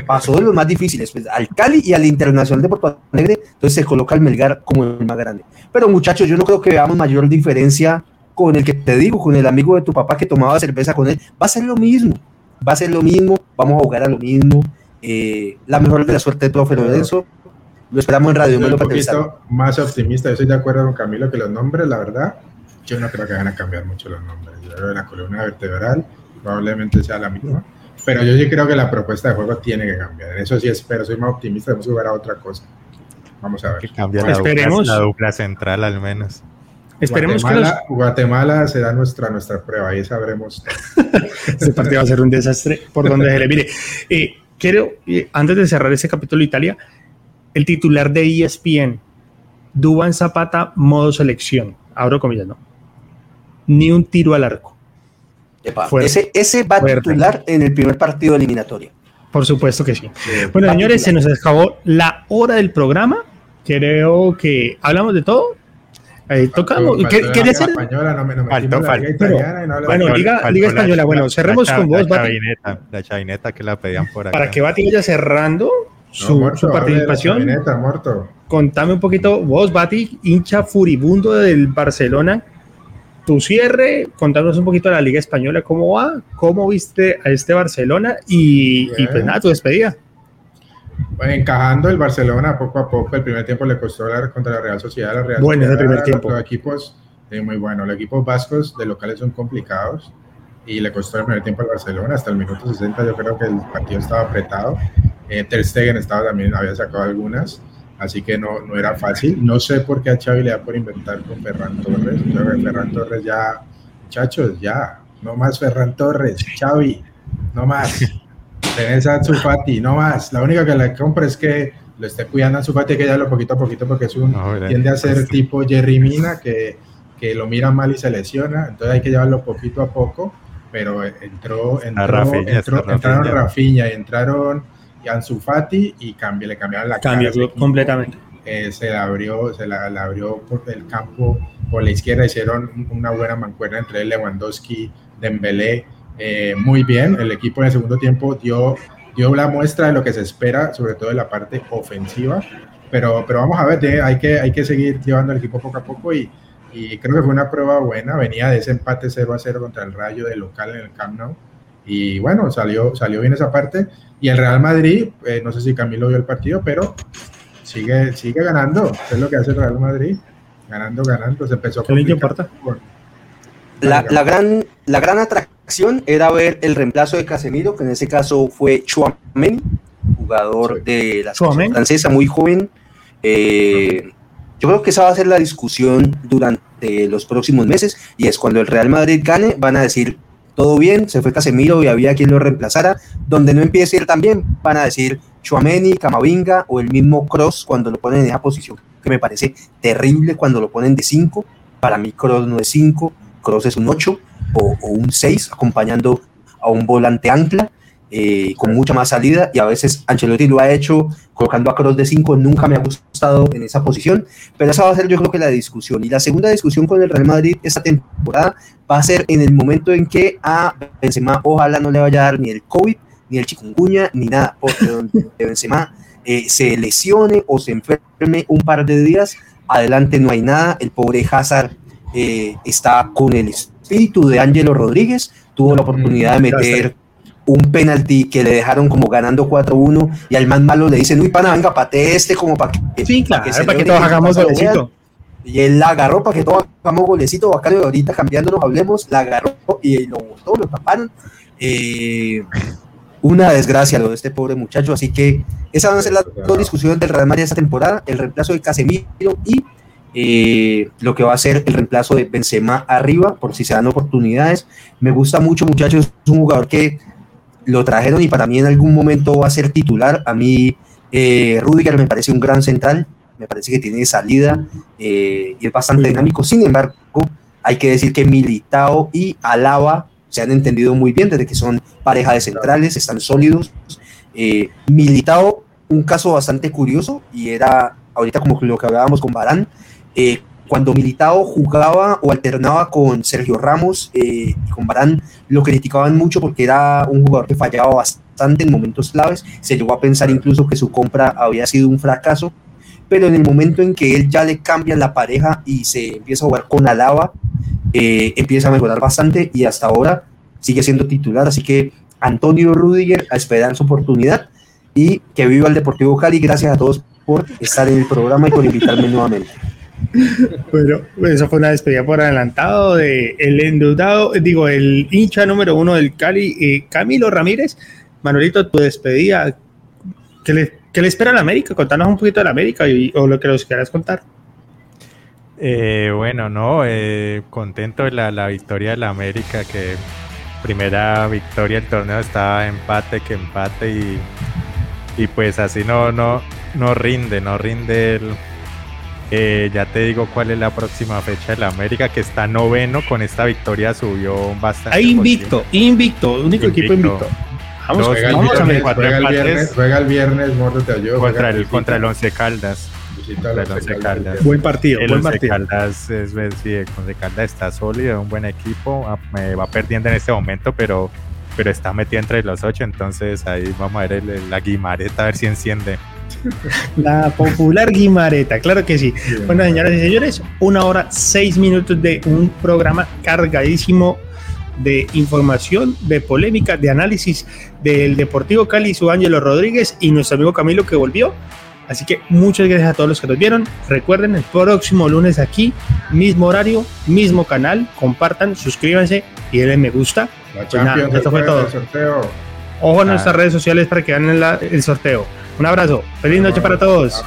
Pasó de los más difíciles, pues, al Cali y al Internacional de Porto Alegre, entonces se coloca el Melgar como el más grande. Pero muchachos, yo no creo que veamos mayor diferencia con el que te digo, con el amigo de tu papá que tomaba cerveza con él. Va a ser lo mismo, va a ser lo mismo, vamos a jugar a lo mismo. Eh, la mejor de la suerte, profe Lorenzo. Lo esperamos en Radio Melo. Poquito más optimista, yo estoy de acuerdo con Camilo que los nombres, la verdad, yo no creo que van a cambiar mucho los nombres. Yo creo que la columna vertebral probablemente sea la misma pero yo sí creo que la propuesta de juego tiene que cambiar. En eso sí espero, soy más optimista, debemos jugar a otra cosa. Vamos a ver. Que cambie la, Esperemos. Dupla, la dupla central al menos. Esperemos Guatemala, que Guatemala será nuestra, nuestra prueba, ahí sabremos. Ese partido va a ser un desastre por donde se le mire. Eh, quiero, eh, antes de cerrar ese capítulo Italia, el titular de ESPN, Duban Zapata, modo selección. Abro comillas, ¿no? Ni un tiro al arco ese, ese va a titular en el primer partido eliminatorio. Por supuesto que sí. bueno, señores, se nos acabó la hora del programa. Creo que hablamos de todo. Ahí tocamos. ¿Qué hacer? Española, no me, no me bueno, liga, liga española. Bueno, cerremos con vos, la chavineta, la chavineta que la pedían por acá. Para que Bati vaya cerrando su, su participación. Chavineta, muerto. Contame un poquito, vos, Bati, hincha furibundo del Barcelona, tu cierre, contarnos un poquito de la Liga Española, cómo va, cómo viste a este Barcelona y, pues nada, tu despedida. Bueno, encajando el Barcelona poco a poco, el primer tiempo le costó la, contra la Real Sociedad. La Real bueno, el primer tiempo. Los equipos, muy bueno, los equipos vascos de locales son complicados y le costó el primer tiempo al Barcelona. Hasta el minuto 60 yo creo que el partido estaba apretado. Eh, Ter Stegen estaba también, había sacado algunas así que no, no era fácil. No sé por qué a Xavi le da por inventar con Ferran Torres. Ferran Torres ya, muchachos, ya, no más Ferran Torres, Xavi, no más. Tenés a Zufati, no más. La única que le compra es que lo esté cuidando a Zufati, que ya lo poquito a poquito, porque es un, tiende a ser tipo Jerry Mina, que, que lo mira mal y se lesiona, entonces hay que llevarlo poquito a poco, pero entró, entró, entró entraron Rafinha y entraron y Ansu Fati y cambió, le cambiaron la Cambió completamente. Eh, se la abrió, se la, abrió por el campo por la izquierda, hicieron una buena mancuerna entre Lewandowski, Dembélé, eh, muy bien, el equipo en el segundo tiempo dio, dio la muestra de lo que se espera, sobre todo en la parte ofensiva, pero, pero vamos a ver, hay, que, hay que seguir llevando el equipo poco a poco y, y creo que fue una prueba buena, venía de ese empate 0 a 0 contra el Rayo de local en el Camp Nou, y bueno, salió, salió bien esa parte. Y el Real Madrid, eh, no sé si Camilo vio el partido, pero sigue, sigue ganando. Es lo que hace el Real Madrid. Ganando, ganando. Se empezó con la, la, gran, la gran atracción era ver el reemplazo de Casemiro, que en ese caso fue Chouameni, jugador de la francesa, muy joven. Eh, yo creo que esa va a ser la discusión durante los próximos meses y es cuando el Real Madrid gane, van a decir, todo bien, se fue Casemiro y había quien lo reemplazara. Donde no empiece él también, van a decir Chuameni, Camavinga o el mismo Cross cuando lo ponen en esa posición, que me parece terrible cuando lo ponen de 5. Para mí Cross no es 5, Cross es un 8 o, o un 6, acompañando a un volante ancla. Eh, con mucha más salida y a veces Ancelotti lo ha hecho colocando a Cross de 5, nunca me ha gustado en esa posición, pero esa va a ser yo creo que la discusión. Y la segunda discusión con el Real Madrid esta temporada va a ser en el momento en que a Benzema ojalá no le vaya a dar ni el COVID, ni el chikungunya, ni nada, porque donde Benzema eh, se lesione o se enferme un par de días, adelante no hay nada, el pobre Hazard eh, está con el espíritu de Ángelo Rodríguez, tuvo la oportunidad de meter un penalti que le dejaron como ganando 4-1 y al más malo le dicen, uy, pana, venga, pate este como para que, sí, claro, para que, todos hagamos golecito. Y él la agarró para que todos hagamos golecito, Bacario, ahorita cambiándonos, hablemos, la agarró y lo botó, lo taparon. Eh, una desgracia lo de este pobre muchacho, así que esas van a ser las dos discusiones del Real Madrid esta temporada, el reemplazo de Casemiro y eh, lo que va a ser el reemplazo de Benzema arriba, por si se dan oportunidades. Me gusta mucho, muchachos, es un jugador que lo trajeron y para mí en algún momento va a ser titular. A mí, eh, Rudiger me parece un gran central, me parece que tiene salida eh, y es bastante dinámico. Sin embargo, hay que decir que Militao y Alaba se han entendido muy bien desde que son pareja de centrales, están sólidos. Eh, Militao, un caso bastante curioso y era ahorita como lo que hablábamos con Barán, eh, cuando Militao jugaba o alternaba con Sergio Ramos y con Barán, lo criticaban mucho porque era un jugador que fallaba bastante en momentos claves. Se llegó a pensar incluso que su compra había sido un fracaso pero en el momento en que él ya le cambia la pareja y se empieza a jugar con Alaba, eh, empieza a mejorar bastante y hasta ahora sigue siendo titular. Así que Antonio Rudiger a esperar su oportunidad y que viva el Deportivo Cali. Gracias a todos por estar en el programa y por invitarme nuevamente. Bueno, eso fue una despedida por adelantado de el endeudado, digo, el hincha número uno del Cali, eh, Camilo Ramírez. Manuelito, tu despedida, ¿qué le, ¿Qué le espera a la América? Contanos un poquito de la América y, o lo que nos quieras contar. Eh, bueno, no, eh, contento de la, victoria de la América, que primera victoria del torneo estaba empate, que empate y, y pues así no, no, no rinde, no rinde el, eh, ya te digo cuál es la próxima fecha de la América, que está noveno, con esta victoria subió bastante. Ahí invicto, invicto, único equipo invicto. Vamos, juega, el viernes, juega, el viernes, juega el viernes, Contra el, contra el Once Caldas. El Once Caldas. Buen partido, el buen partido. Caldas, es, sí, el Once Caldas está sólido, un buen equipo. Ah, me va perdiendo en este momento, pero, pero está metido entre los ocho. Entonces ahí vamos a ver la guimareta, a ver si enciende. La popular guimareta, claro que sí. Bueno, señoras y señores, una hora, seis minutos de un programa cargadísimo de información, de polémica, de análisis del Deportivo Cali, su Ángelo Rodríguez y nuestro amigo Camilo que volvió. Así que muchas gracias a todos los que nos vieron. Recuerden, el próximo lunes aquí, mismo horario, mismo canal. Compartan, suscríbanse y denle me gusta. Pues esto fue todo. Ojo a nuestras redes sociales para que vean el sorteo. Un abrazo. Feliz noche para todos.